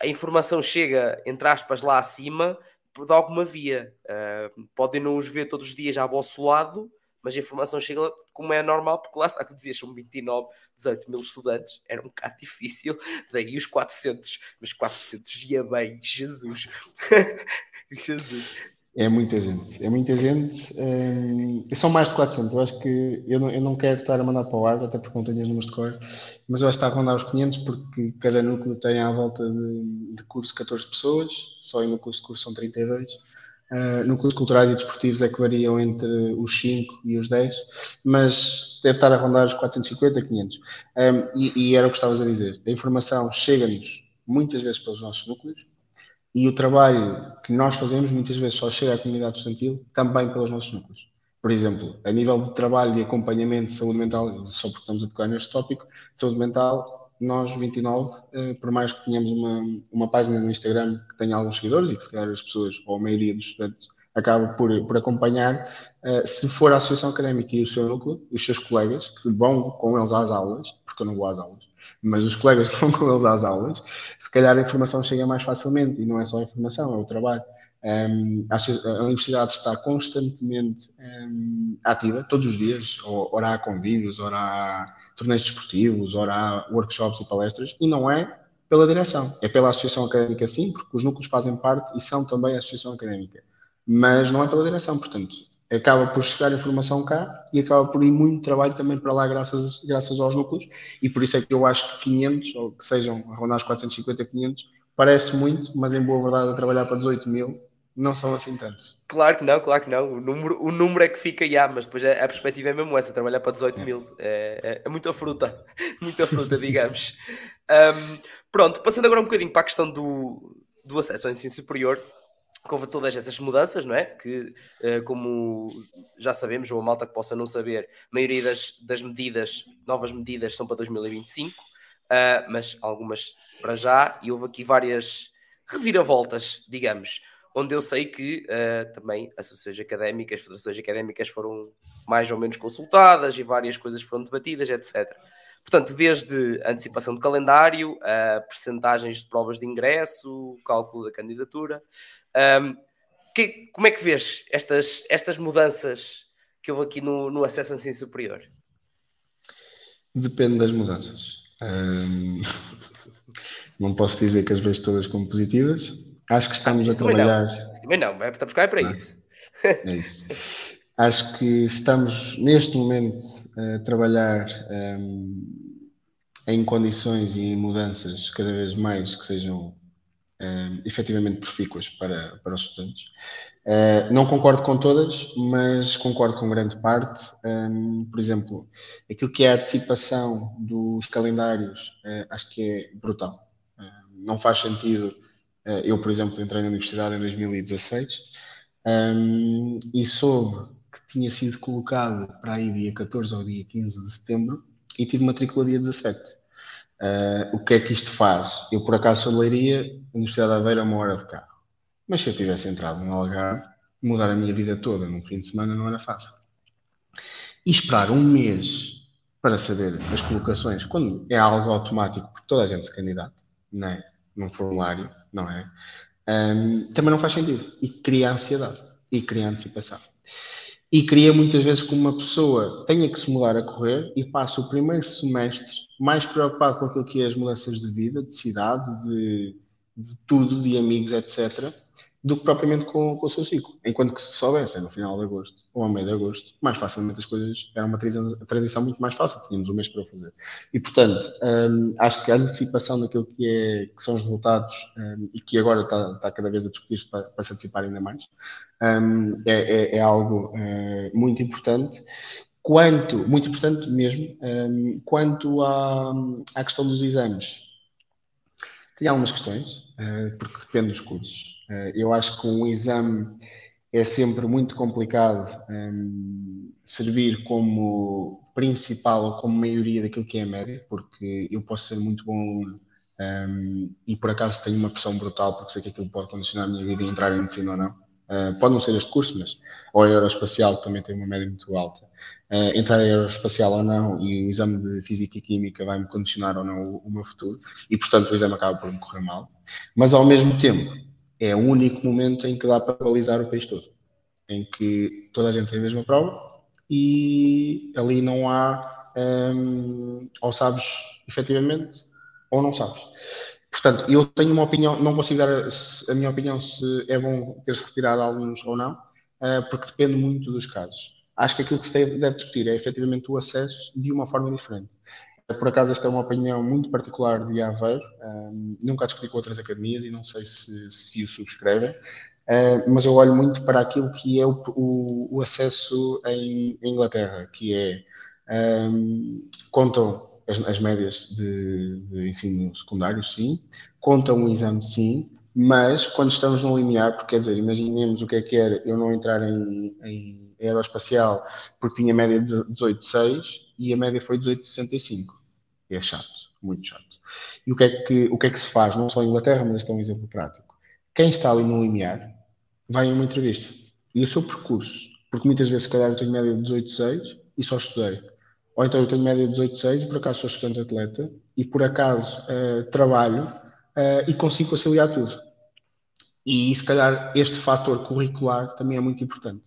a informação chega, entre aspas, lá acima de alguma via. Uh, podem não os ver todos os dias à vosso lado, mas a informação chega como é normal, porque lá está, como dizias, são 29, 18 mil estudantes, era um bocado difícil, daí os 400, mas 400 ia bem, Jesus. Jesus. É muita gente, é muita gente. Um, são mais de 400. Eu acho que eu não, eu não quero estar a mandar para o ar, até porque não tenho os números de cor, mas eu acho que está a rondar os 500 porque cada núcleo tem à volta de, de curso 14 pessoas, só em núcleos de curso são 32. Uh, núcleos culturais e desportivos é que variam entre os 5 e os 10, mas deve estar a rondar os 450, 500. Um, e, e era o que estavas a dizer. A informação chega-nos muitas vezes pelos nossos núcleos, e o trabalho que nós fazemos muitas vezes só chega à comunidade estudantil também pelos nossos núcleos. Por exemplo, a nível de trabalho de acompanhamento de saúde mental, só porque estamos a tocar neste tópico, de saúde mental, nós, 29, eh, por mais que tenhamos uma, uma página no Instagram que tenha alguns seguidores e que se calhar as pessoas, ou a maioria dos estudantes, acaba por, por acompanhar, eh, se for a associação académica e o seu núcleo, os seus colegas, que vão com eles às aulas, porque eu não vou às aulas, mas os colegas que vão com eles às aulas, se calhar a informação chega mais facilmente e não é só a informação, é o trabalho. Um, a universidade está constantemente um, ativa, todos os dias, ora há convívios, ora há torneios desportivos, ora há workshops e palestras, e não é pela direção, é pela associação académica sim, porque os núcleos fazem parte e são também a associação académica, mas não é pela direção, portanto, acaba por chegar informação cá e acaba por ir muito trabalho também para lá graças, graças aos núcleos e por isso é que eu acho que 500 ou que sejam a rondar os 450, 500 parece muito, mas em boa verdade a trabalhar para 18 mil não são assim tantos. Claro que não, claro que não. O número, o número é que fica já, mas depois a, a perspectiva é mesmo essa, trabalhar para 18 é. mil. É, é, é, muita fruta, muita fruta, digamos. Um, pronto, passando agora um bocadinho para a questão do, do acesso ao ensino superior, houve todas essas mudanças, não é? Que, eh, como já sabemos, ou a malta que possa não saber, a maioria das, das medidas, novas medidas, são para 2025, uh, eh, mas algumas para já, e houve aqui várias reviravoltas, digamos, onde eu sei que uh, também associações académicas, federações académicas foram mais ou menos consultadas e várias coisas foram debatidas, etc. Portanto, desde antecipação de calendário, a percentagens de provas de ingresso, cálculo da candidatura. Um, que, como é que vês estas, estas mudanças que houve aqui no, no acesso ao ensino superior? Depende das mudanças. Um, não posso dizer que as vejo todas como positivas. Acho que estamos ah, a trabalhar. Também não, é para buscar é para isso. É isso. Acho que estamos neste momento a trabalhar um, em condições e em mudanças cada vez mais que sejam um, efetivamente profícuas para, para os estudantes. Uh, não concordo com todas, mas concordo com grande parte. Um, por exemplo, aquilo que é a antecipação dos calendários, uh, acho que é brutal. Uh, não faz sentido. Eu, por exemplo, entrei na universidade em 2016 um, e soube que tinha sido colocado para aí dia 14 ou dia 15 de setembro e tive matrícula dia 17. Uh, ah, o que é que isto faz? Eu, por acaso, sou de Leiria, Universidade de Aveiro é uma hora de carro. Mas se eu tivesse entrado no Algarve, mudar a minha vida toda num fim de semana não era fácil. E esperar um mês para saber as colocações, quando é algo automático, porque toda a gente se candidata, não é? Num formulário, não é? Um, também não faz sentido. E cria ansiedade e cria antecipação. e cria muitas vezes que uma pessoa tenha que se mudar a correr e passa o primeiro semestre mais preocupado com aquilo que é as mudanças de vida, de cidade, de, de tudo, de amigos, etc., do que propriamente com, com, o seu ciclo. Enquanto que se soubesse no final de agosto ou a meio de agosto, mais facilmente as coisas era uma transição muito mais fácil, tínhamos um mês para fazer. E portanto, hum, acho que a antecipação daquilo que, é, que são os resultados hum, e que agora está, está, cada vez a discutir para, para se antecipar ainda mais, hum, é, é, é, algo muito importante. Quanto, muito importante mesmo, quanto à, à questão dos exames, tem algumas questões, porque depende dos cursos. Eh, eu acho que um exame é sempre muito complicado um, ehm, servir como principal ou como maioria daquilo que é a média, porque eu posso ser muito bom aluno um, ehm, e por acaso tenho uma pressão brutal porque sei que aquilo pode condicionar a minha vida e entrar em medicina ou não. Uh, pode não ser este curso, mas ou a aeroespacial que também tem uma média muito alta. Uh, entrar em aeroespacial ou não e o exame de física e química vai-me condicionar ou não o, o meu futuro e portanto o exame acaba por me correr mal. Mas ao mesmo tempo é o único momento em que dá para balizar o país todo, em que toda a gente tem a mesma prova e ali não há um, ou sabes efetivamente ou não sabes. Portanto, eu tenho uma opinião, não consigo dar a, minha opinião se é bom ter-se retirado alunos ou não, uh, porque depende muito dos casos. Acho que aquilo que se deve discutir é efetivamente o acesso de uma forma diferente. Por acaso, esta é uma opinião muito particular de Aveiro. Nunca discuti com outras academias e não sei se, se o subscrevem, uh, mas eu olho muito para aquilo que é o, o, o acesso em, em, Inglaterra, que é um, contam as, as médias de, de, ensino secundário, sim, contam o exame, sim, mas quando estamos no limiar, porque quer dizer, imaginemos o que é que era eu não entrar em, em aeroespacial porque tinha média de 18,6 e a média foi 18,65 é chato, muito chato. E o que, é que, o que é que se faz, não só em Inglaterra, mas este é um exemplo prático. Quem está ali no limiar vai em uma entrevista. E o seu percurso, porque muitas vezes, se calhar, eu tenho média de 18,6 e só estudei. Ou então eu tenho média de 18,6 e por acaso sou estudante atleta e por acaso uh, trabalho uh, e consigo conciliar tudo. E se calhar este fator curricular também é muito importante.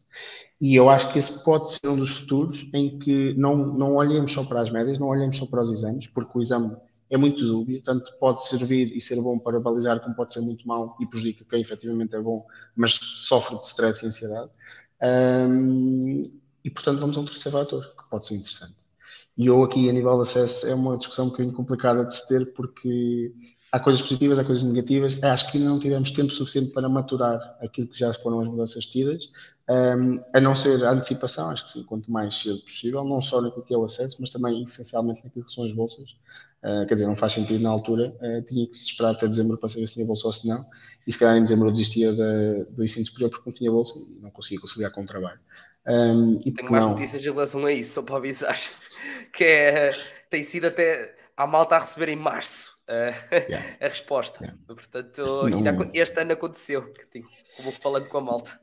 E eu acho que esse pode ser um dos futuros em que não, não olhemos só para as médias, não olhemos só para os exames, porque o exame é muito dúbio, tanto pode servir e ser bom para balizar, como pode ser muito mau e prejudica quem efetivamente é bom, mas sofre de stress e ansiedade. Um, e portanto vamos a um terceiro fator, que pode ser interessante. E eu aqui, a nível de acesso, é uma discussão um bocadinho complicada de se ter, porque há coisas positivas, há coisas negativas. Acho que ainda não tivemos tempo suficiente para maturar aquilo que já foram as mudanças tidas, um, a não ser a antecipação, acho que sim, quanto mais cedo possível, não só naquilo que é o acesso, mas também essencialmente naquilo que são as bolsas. Uh, quer dizer, não faz sentido na altura, uh, tinha que se esperar até dezembro para saber se tinha bolsa ou se não, e se calhar em dezembro eu desistia de, do ensino superior porque não tinha bolsa e não conseguia conciliar com o trabalho. Um, e Tenho mais não... notícias em relação a isso, só para avisar, que é, tem sido até a malta a receber em março yeah. a resposta. Yeah. Portanto, não... este ano aconteceu, como falando com a malta.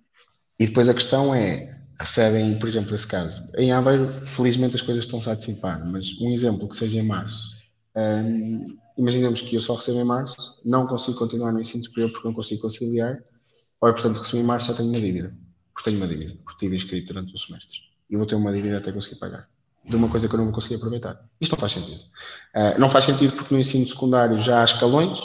E depois a questão é, recebem, por exemplo, esse caso. Em Aveiro, felizmente as coisas estão-se a antecipar, mas um exemplo que seja em março. Um, imaginemos que eu só recebo em março, não consigo continuar no ensino superior porque não consigo conciliar, ou é, portanto, recebi em março já tenho uma dívida. Porque tenho uma dívida, porque tive inscrito durante os semestres. E vou ter uma dívida até conseguir pagar de uma coisa que eu não vou conseguir aproveitar. Isto não faz sentido. Uh, não faz sentido porque no ensino secundário já há escalões,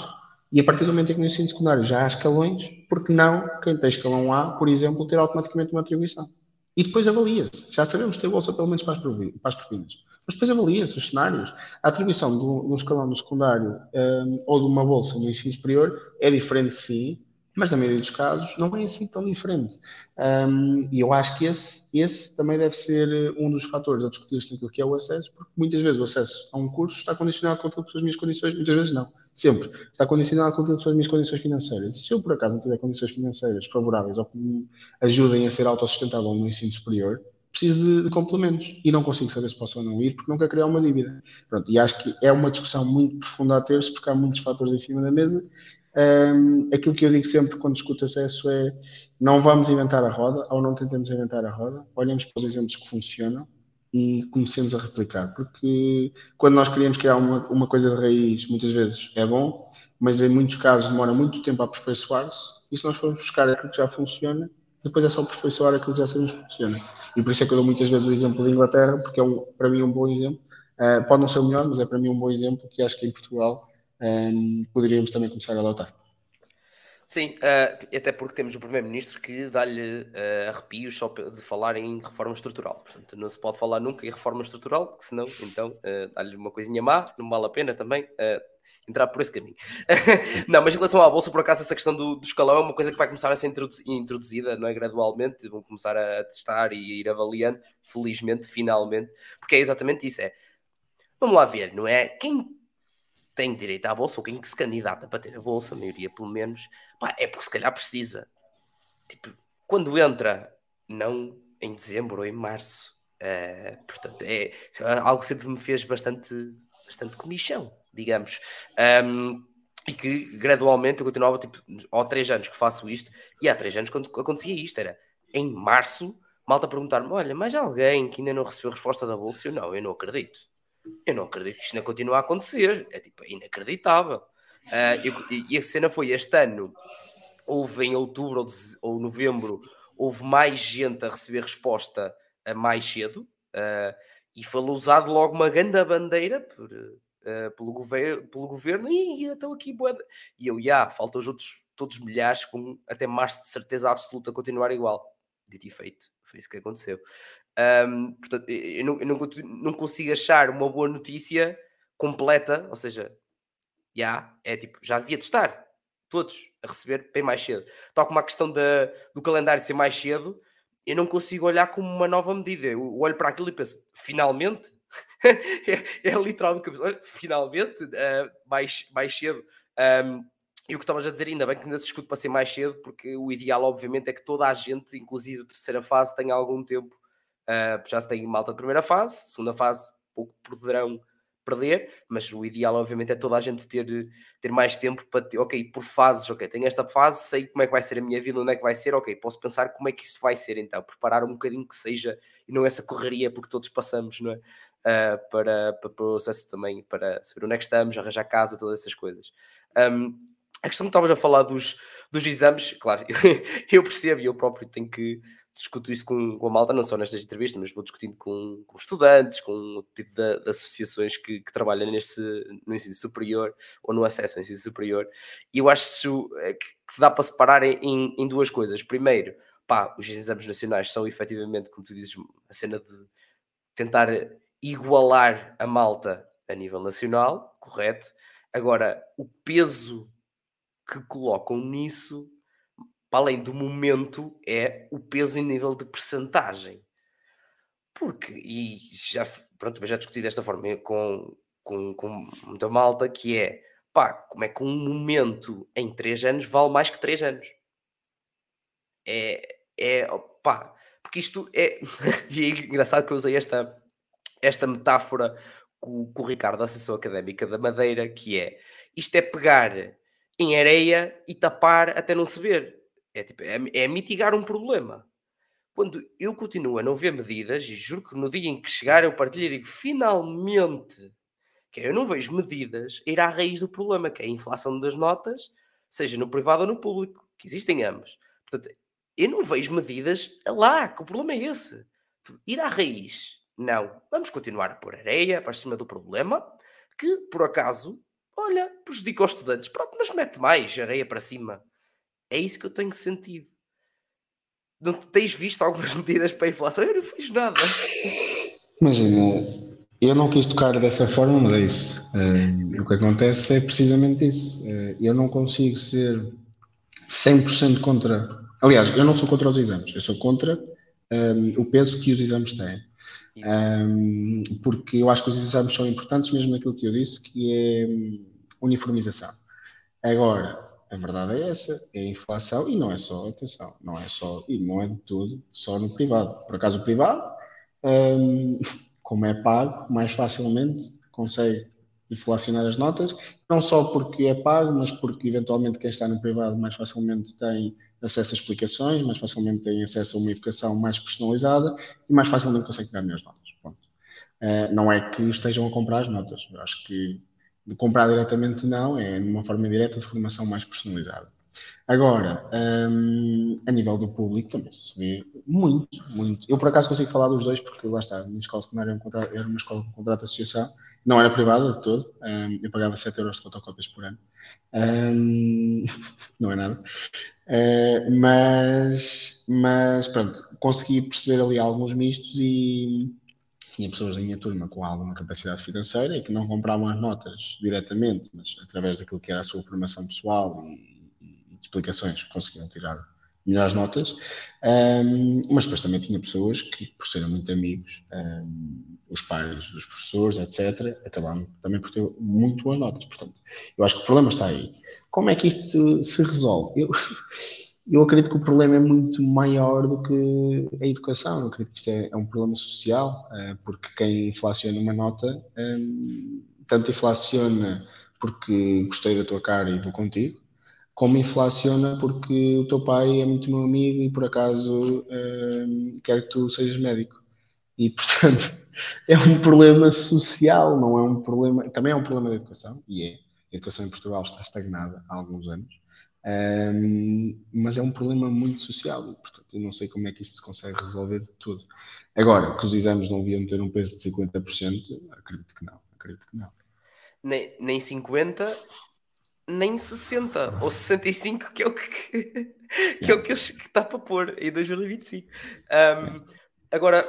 e a partir do momento em que no ensino secundário já há escalões, porque não quem tem escalão A, por exemplo, ter automaticamente uma atribuição? E depois avalia-se. Já sabemos a bolsa pelo menos para as, para as propinas. Mas depois avalia-se os cenários. A atribuição de um, escalão no secundário um, ou de uma bolsa no ensino superior é diferente, sim, mas na maioria dos casos não é assim tão diferente. Um, e eu acho que esse, esse também deve ser um dos fatores a discutir-se naquilo que é o acesso, porque muitas vezes o acesso a um curso está condicionado com aquilo que são as minhas condições, muitas vezes não, sempre, está condicionado com aquilo que são as minhas condições financeiras. E se eu por acaso não tiver condições financeiras favoráveis ou que me ajudem a ser autossustentável no ensino superior, preciso de, de, complementos e não consigo saber se posso ou não ir porque não criar uma dívida. Pronto, e acho que é uma discussão muito profunda a ter-se porque há muitos fatores em cima da mesa um, aquilo que eu digo sempre quando discuto acesso é não vamos inventar a roda ou não tentemos inventar a roda, olhemos para os exemplos que funcionam e comecemos a replicar, porque quando nós queremos criar uma, uma coisa de raiz, muitas vezes é bom, mas em muitos casos demora muito tempo a aperfeiçoar-se, e se nós formos buscar aquilo que já funciona, depois é só aperfeiçoar aquilo que já sabemos que funciona. E por isso é que eu dou muitas vezes o exemplo da Inglaterra, porque é um, para mim um bom exemplo. Uh, pode não ser o melhor, mas é para mim um bom exemplo que acho que em Portugal um, poderíamos também começar a adotar. Sim, uh, até porque temos o Primeiro-Ministro que dá-lhe uh, arrepios só de falar em reforma estrutural. Portanto, não se pode falar nunca em reforma estrutural, porque senão, então, uh, dá-lhe uma coisinha má, não vale a pena também entrar por esse caminho. não, mas em relação à Bolsa, por acaso, essa questão do, do, escalão é uma coisa que vai começar a ser introduzida, não é? Gradualmente, vão começar a testar e ir avaliando, felizmente, finalmente, porque é exatamente isso, é... Vamos lá ver, não é? Quem tem direito à bolsa, ou quem se candidata para ter a bolsa, a maioria pelo menos, pá, é porque se calhar precisa. Tipo, quando entra, não em dezembro ou em março. Uh, portanto, é algo que sempre me fez bastante, bastante comichão, digamos. Um, e que gradualmente eu continuava, tipo, há três anos que faço isto, e há três anos quando acontecia isto, era em março, malta perguntar-me: olha, mas alguém que ainda não recebeu resposta da bolsa? Eu não, eu não acredito. Eu não acredito que isto ainda continue a acontecer. É tipo, é inacreditável. Uh, eu, e a cena foi este ano. Houve em outubro ou, ou, novembro, houve mais gente a receber resposta a mais cedo. Uh, e foi usado logo uma grande bandeira por, uh, pelo, governo, pelo governo. E estão aqui, boa. E eu, já, yeah, faltam os outros, todos milhares, com até março de certeza absoluta continuar igual. Dito e feito. Foi isso que aconteceu. Um, portanto, eu, não, eu não, consigo achar uma boa notícia completa, ou seja, já é tipo, já devia testar todos a receber bem mais cedo. Tal como a questão da, do calendário ser mais cedo, eu não consigo olhar como uma nova medida. Eu olho para aquilo e penso, finalmente, é, é literalmente, olha, finalmente, uh, mais, mais cedo. Um, e o que estavas a dizer, ainda bem que ainda se escute para ser mais cedo, porque o ideal, obviamente, é que toda a gente, inclusive a terceira fase, tenha algum tempo Uh, já se tem malta de primeira fase, segunda fase pouco poderão perder, mas o ideal obviamente é toda a gente ter, ter mais tempo para ter, ok, por fases, ok, tenho esta fase, sei como é que vai ser a minha vida, onde é que vai ser, ok, posso pensar como é que isso vai ser então, preparar um bocadinho que seja, e não essa correria porque todos passamos, não é? Uh, para, para, o processo também, para saber onde é que estamos, arranjar casa, todas essas coisas. Um, a questão que estavas a falar dos, dos exames, claro, eu percebo e eu próprio tenho que discuto isso com, com a malta, não só nestas entrevistas, mas vou discutindo com, com estudantes, com o tipo de, de associações que, que, trabalham neste, no ensino superior ou no acesso ao ensino superior. E eu acho que, que dá para separar em, em, duas coisas. Primeiro, pá, os exames nacionais são efetivamente, como tu dizes, a cena de tentar igualar a malta a nível nacional, correto? Agora, o peso que colocam nisso para além do momento, é o peso em nível de percentagem. Porque, e já, pronto, já discuti desta forma com, com, com muita malta, que é, pá, como é que um momento em 3 anos vale mais que 3 anos? É, é, pá, porque isto é, e é engraçado que eu usei esta, esta metáfora com, com o Ricardo, assessor académica da Madeira, que é, isto é pegar em areia e tapar até não se ver. É, tipo, é, é mitigar um problema. Quando eu continuo a não ver medidas, e juro que no dia em que chegar eu partilho e digo finalmente que eu não vejo medidas ir à raiz do problema, que é a inflação das notas, seja no privado ou no público, que existem ambos. Portanto, eu não vejo medidas lá, que o problema é esse. Ir à raiz. Não. Vamos continuar a pôr areia para cima do problema, que por acaso, olha, prejudica os estudantes. Pronto, mas mete mais areia para cima. É isso que eu tenho sentido. Não tens visto algumas medidas para a inflação? Eu não fiz nada. Imagina, eu não quis tocar dessa forma, mas é isso. Uh, o que acontece é precisamente isso. Uh, eu não consigo ser 100% contra. Aliás, eu não sou contra os exames, eu sou contra um, eh, o peso que os exames têm. Um, porque eu acho que os exames são importantes, mesmo naquilo que eu disse, que é hum, uniformização. Agora, a verdade é essa, é a inflação e não é só, atenção, não é só, e não é de tudo só no privado. Por acaso o privado, hum, como é pago, mais facilmente consegue inflacionar as notas, não só porque é pago, mas porque eventualmente quem está no privado mais facilmente tem acesso a explicações, mais facilmente tem acesso a uma educação mais personalizada e mais facilmente consegue tirar melhores notas. Uh, não é que estejam a comprar as notas, eu acho que de comprar diretamente não, é numa forma direta de formação mais personalizada. Agora, um, a nível do público também se vê muito, muito. Eu por acaso consigo falar dos dois, porque lá está, a minha escola secundária era, um era uma escola com contrato de associação, não era privada de todo, um, eu pagava 7 euros de fotocópias por ano. Um, não é nada. Uh, mas, mas pronto, consegui perceber ali alguns mistos e tinha pessoas da minha turma com alguma capacidade financeira e que não compravam as notas diretamente, mas através daquilo que era a sua formação pessoal e, e explicações conseguiam tirar melhores notas. Um, mas depois também tinha pessoas que, por serem muito amigos, um, os pais dos professores, etc., acabaram também por ter muito boas notas. Portanto, eu acho que o problema está aí. Como é que isto se, se resolve? Eu, eu acredito que o problema é muito maior do que a educação. Eu acredito que isto é, é um problema social, uh, porque quem inflaciona uma nota, um, tanto inflaciona porque gostei da tua cara e vou contigo, como inflaciona porque o teu pai é muito meu amigo e por acaso um, quer que tu sejas médico. E portanto é um problema social, não é um problema. Também é um problema da educação, e é. A educação em Portugal está estagnada há alguns anos. Um, mas é um problema muito social e, portanto, eu não sei como é que isto se consegue resolver de tudo. Agora, que os exames não deviam ter um peso de 50%, acredito que não, acredito que não. Nem, nem 50, nem 60 ou 65, que é o que, que, é o que, está para pôr em 2025. Um, agora,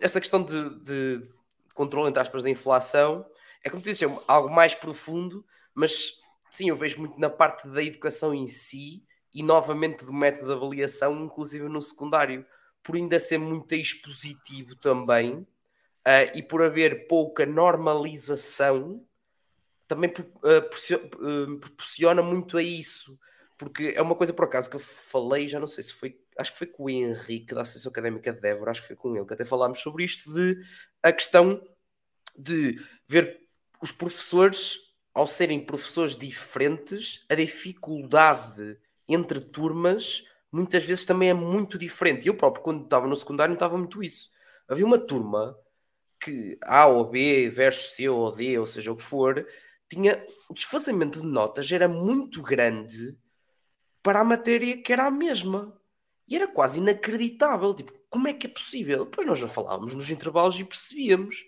essa questão de, de controle, entre aspas, da inflação é como tu dizes, é algo mais profundo, mas sim, eu vejo muito na parte da educação em si e novamente do método de avaliação, inclusive no secundário, por ainda ser muito expositivo também uh, e por haver pouca normalização, também uh, proporciona muito a isso. Porque é uma coisa, por acaso, que eu falei, já não sei se foi, acho que foi com o Henrique da Associação Académica de Évora, acho que foi com ele, que até falámos sobre isto, de a questão de ver os professores ao serem professores diferentes, a dificuldade entre turmas muitas vezes também é muito diferente. Eu próprio, quando estava no secundário, não estava muito isso. Havia uma turma que A ou B versus C ou D, ou seja o que for, tinha o desfazamento de notas era muito grande para a matéria que era a mesma. E era quase inacreditável. Tipo, como é que é possível? Depois nós já falávamos nos intervalos e percebíamos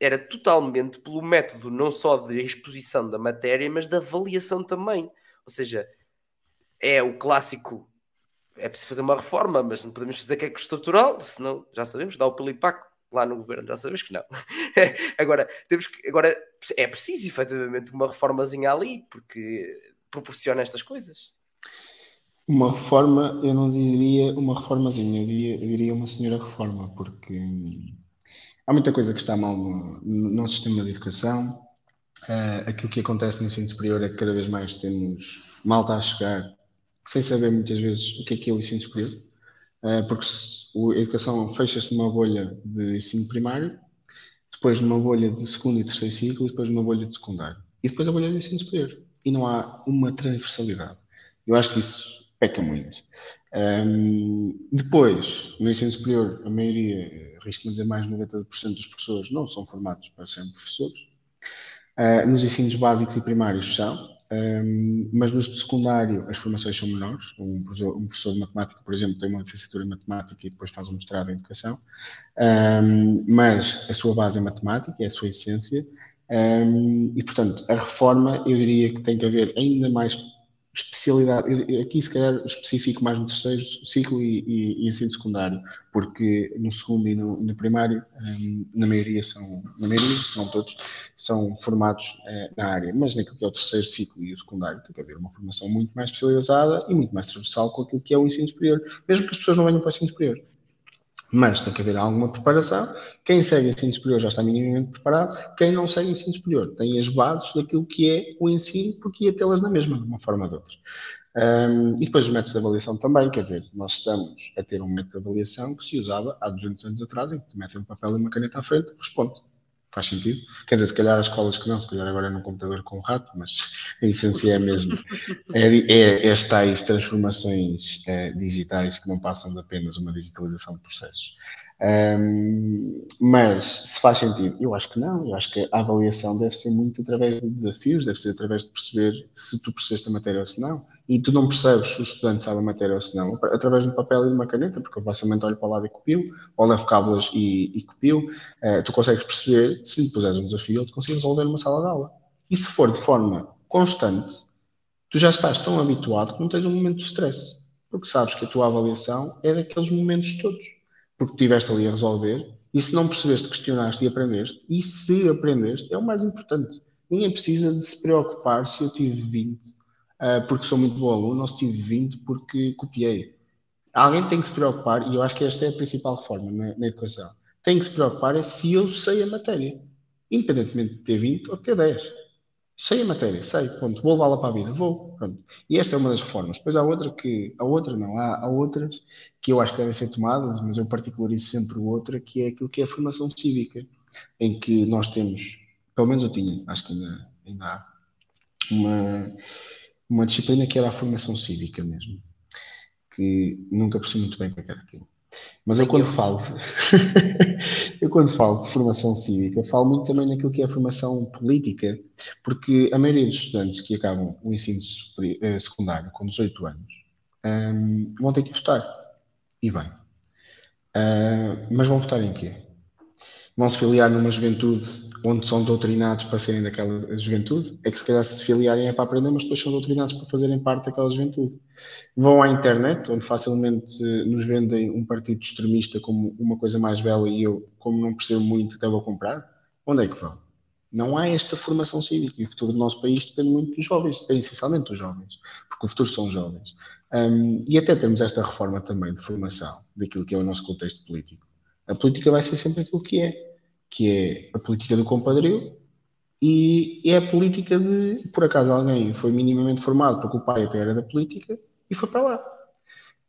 era totalmente pelo método não só de exposição da matéria, mas da avaliação também. Ou seja, é o clássico. É preciso fazer uma reforma, mas não podemos dizer que é estrutural, senão já sabemos, dá o pelipaco lá no governo, já sabemos que não. agora, temos que, agora é preciso efetivamente uma reformazinha ali, porque proporciona estas coisas. Uma reforma, eu não diria uma reformazinha, eu diria, eu diria uma senhora reforma, porque há muita coisa que está mal no, no nosso sistema de educação. Uh, aquilo que acontece no ensino superior é que cada vez mais temos malta a chegar sem saber muitas vezes o que é que é o ensino superior, uh, porque a educação fecha-se numa bolha de ensino primário, depois numa bolha de segundo e terceiro ciclo, e depois numa bolha de secundário. E depois a bolha do ensino superior. E não há uma transversalidade. Eu acho que isso peca muito. Um, depois, no ensino superior, a maioria, arrisco-me dizer mais de 90% dos professores não são formados para serem professores. Uh, nos ensinos básicos e primários são, um, mas no secundário as formações são menores. Um professor, um professor, de matemática, por exemplo, tem uma licenciatura em matemática e depois faz um mestrado em educação, um, mas a sua base é matemática, é a sua essência, e portanto a reforma eu diria que tem que haver ainda mais especialidade, aqui se calhar específico mais no terceiro ciclo e, e, e ensino secundário, porque no segundo e no, no primário, um, na maioria são, na maioria, se não todos, são formados uh, na área, mas naquilo que é o terceiro ciclo e o secundário tem que haver uma formação muito mais especializada e muito mais transversal com aquilo que é o ensino superior, mesmo que as pessoas não venham para o ensino superior mas tem que haver alguma preparação. Quem segue ensino superior já está minimamente preparado, quem não segue ensino superior tem as bases daquilo que é o ensino, porque ia tê-las na mesma, de uma forma ou de outra. Um, e depois os métodos de avaliação também, quer dizer, nós estamos a ter um método de avaliação que se usava há 200 anos atrás, em que tu metes um papel e uma caneta à frente, responde. Faz sentido? Quer dizer, se calhar as escolas que não, se calhar agora é num computador com um rato, mas a essência é a mesma. É, é, é tais transformações é, digitais que não passam de apenas uma digitalização de processos. Um, mas se faz sentido, eu acho que não. Eu acho que a avaliação deve ser muito através de desafios, deve ser através de perceber se tu percebeste a matéria ou se não. E tu não percebes se o estudante sabe a matéria ou se não, através de um papel e de uma caneta, porque eu facilmente olho para o lado e copio, ou levo cábulas e, e copio, uh, tu consegues perceber, se lhe puseres um desafio, ele te consegue resolver numa sala de aula. E se for de forma constante, tu já estás tão habituado que não tens um momento de stress, porque sabes que a tua avaliação é daqueles momentos todos, porque estiveste ali a resolver, e se não percebeste, questionaste e aprendeste, e se aprendeste, é o mais importante. Ninguém precisa de se preocupar se eu tive 20 uh, porque sou muito bom aluno, ou se tive 20 porque copiei. Alguém tem que se preocupar, e eu acho que esta é a principal reforma na, na educação. Tem que se preocupar é se eu sei a matéria, independentemente de ter 20 ou ter 10. Sei a matéria, sei, ponto, vou levá-la para a vida, vou, pronto. E esta é uma das reformas. Depois há outra que, há outra não, há, há outras que eu acho que devem ser tomadas, mas eu particularizo sempre outra, que é aquilo que é a formação cívica, em que nós temos, pelo menos eu tinha, acho que ainda, ainda há, uma, uma disciplina que era a formação cívica mesmo, que nunca percebi muito bem o que era aquilo. Mas eu quando falo, eu quando falo de formação cívica, falo muito também naquilo que é a formação política, porque a maioria dos estudantes que acabam o ensino eh, secundário com 18 anos um, vão ter que votar. E bem. Uh, mas vão votar em quê? Vão se filiar numa juventude onde são doutrinados para serem daquela juventude, é que se calhar se filiarem é para aprender, mas depois são doutrinados para fazerem parte daquela juventude. Vão à internet, onde facilmente nos vendem um partido extremista como uma coisa mais bela e eu, como não percebo muito, até vou comprar. Onde é que vão? Não há esta formação cívica e o futuro do nosso país depende muito dos jovens, depende essencialmente dos jovens, porque o futuro são jovens. Um, e até termos esta reforma também de formação daquilo que é o nosso contexto político. A política vai ser sempre aquilo que é que é a política do compadrio, e é a política de, por acaso, alguém foi minimamente formado porque o pai até era da política e foi para lá.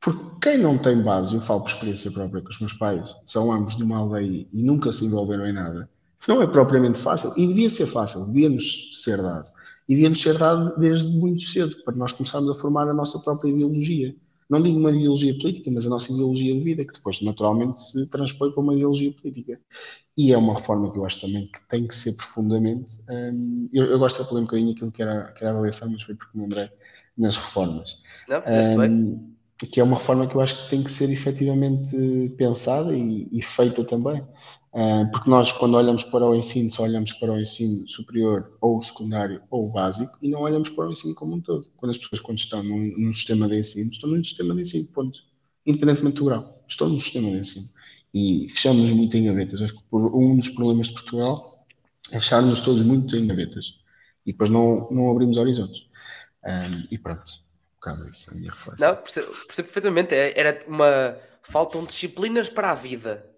Porque quem não tem base, eu falo por experiência própria com os meus pais, são ambos de uma aldeia e nunca se envolveram em nada, não é propriamente fácil, e devia ser fácil, devia-nos ser dado. E devia-nos ser dado desde muito cedo, para nós começarmos a formar a nossa própria ideologia não digo uma ideologia política, mas a nossa ideologia de vida, que depois naturalmente se transpõe para uma ideologia política. E é uma reforma que eu acho também que tem que ser profundamente. Hum, eu, eu, gosto de falar um bocadinho aquilo que era, que era a avaliação, mas foi porque me lembrei nas reformas. Não, hum, bem. Que é uma reforma que eu acho que tem que ser efetivamente pensada e, e feita também. Ah, porque nós, quando olhamos para o ensino, só olhamos para o ensino superior, ou secundário, ou básico, e não olhamos para o ensino como um todo. Quando as pessoas, quando estão num, num sistema de ensino, estão num sistema de ensino, ponto. Independentemente do grau, estão num sistema de ensino. E fechamos muito em gavetas. Acho que um dos problemas de Portugal é fecharmos todos muito em gavetas. E depois não, não abrimos horizontes. Um, ah, e pronto, isso, a minha reflexão. Não, percebo, percebo perfeitamente. É, era uma. Faltam disciplinas para a vida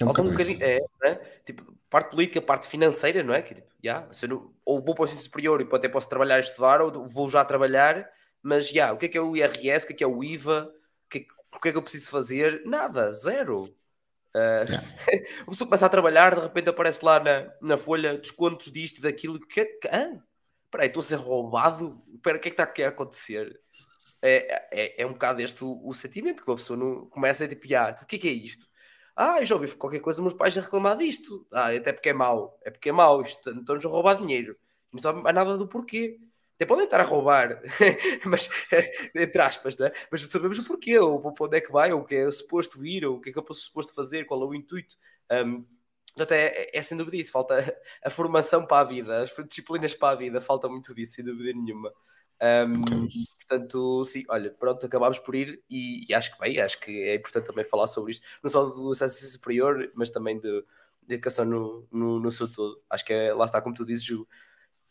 é um Falta um bocadinho, é, é, tipo, parte política, parte financeira, não é? Que tipo, yeah, se não, ou vou para o ensino superior e até posso trabalhar e estudar, ou vou já trabalhar, mas já, yeah, o que é que é o IRS, o que é que é o IVA, o que é, o que, é que eu preciso fazer? Nada, zero. Uh, yeah. a pessoa começa a trabalhar, de repente aparece lá na, na folha descontos disto e daquilo. Que, que, ah, peraí, estou a ser roubado? Espera, o que é que está a acontecer? É, é, é um bocado este o, o sentimento que a pessoa não, começa a tipo, ah, o que é que é isto? Ah, já ouvi qualquer coisa, meus pais a reclamar disto. Ah, até porque é mau. É porque é mau. Estão-nos a roubar dinheiro. Não sabe nada do porquê. Até podem estar a roubar, mas entre aspas, né? mas sabemos o porquê, ou para onde é que vai, ou o que é suposto ir, ou o que é que eu posso suposto fazer, qual é o intuito. Um, portanto, é, é, é sem dúvida isso. Falta a formação para a vida, as disciplinas para a vida, falta muito disso, sem dúvida nenhuma. Um, portanto, sim, olha, pronto, acabámos por ir e, e, acho que bem, acho que é importante também falar sobre isto, não só do acesso superior, mas também de, de educação no, no, no, seu todo. Acho que é, lá está, como tu dizes, o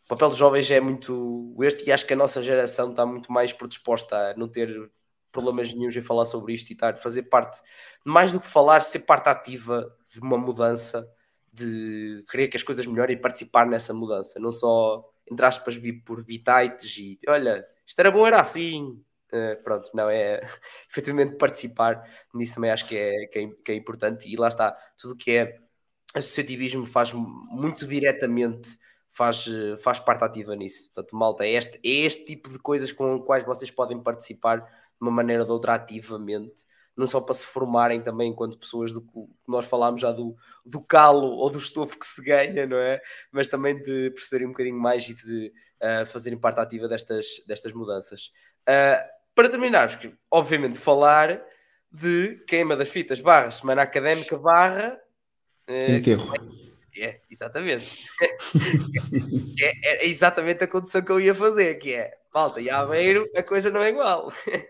papel dos jovens é muito este e acho que a nossa geração está muito mais predisposta a não ter problemas nenhums em falar sobre isto e estar, fazer parte, mais do que falar, ser parte ativa de uma mudança, de querer que as coisas melhorem e participar nessa mudança, não só entre aspas, por bitites e olha, isto era bom, era assim. Uh, pronto, não é efetivamente participar nisso também acho que é, que é, que é importante e lá está, tudo que é associativismo faz muito diretamente faz, faz parte ativa nisso. Portanto, malta, é este, é este tipo de coisas com as quais vocês podem participar de uma maneira ou de outra ativamente não só para se formarem também enquanto pessoas do que nós falámos já do, do calo ou do estofo que se ganha, não é? Mas também de perceberem um bocadinho mais e de uh, fazerem parte ativa destas, destas mudanças. Uh, para terminarmos, obviamente, falar de queima das fitas barra semana académica barra uh, enterro. É, exatamente. é, é, exatamente a condição que eu ia fazer, que é malta e Aveiro, a coisa não é igual.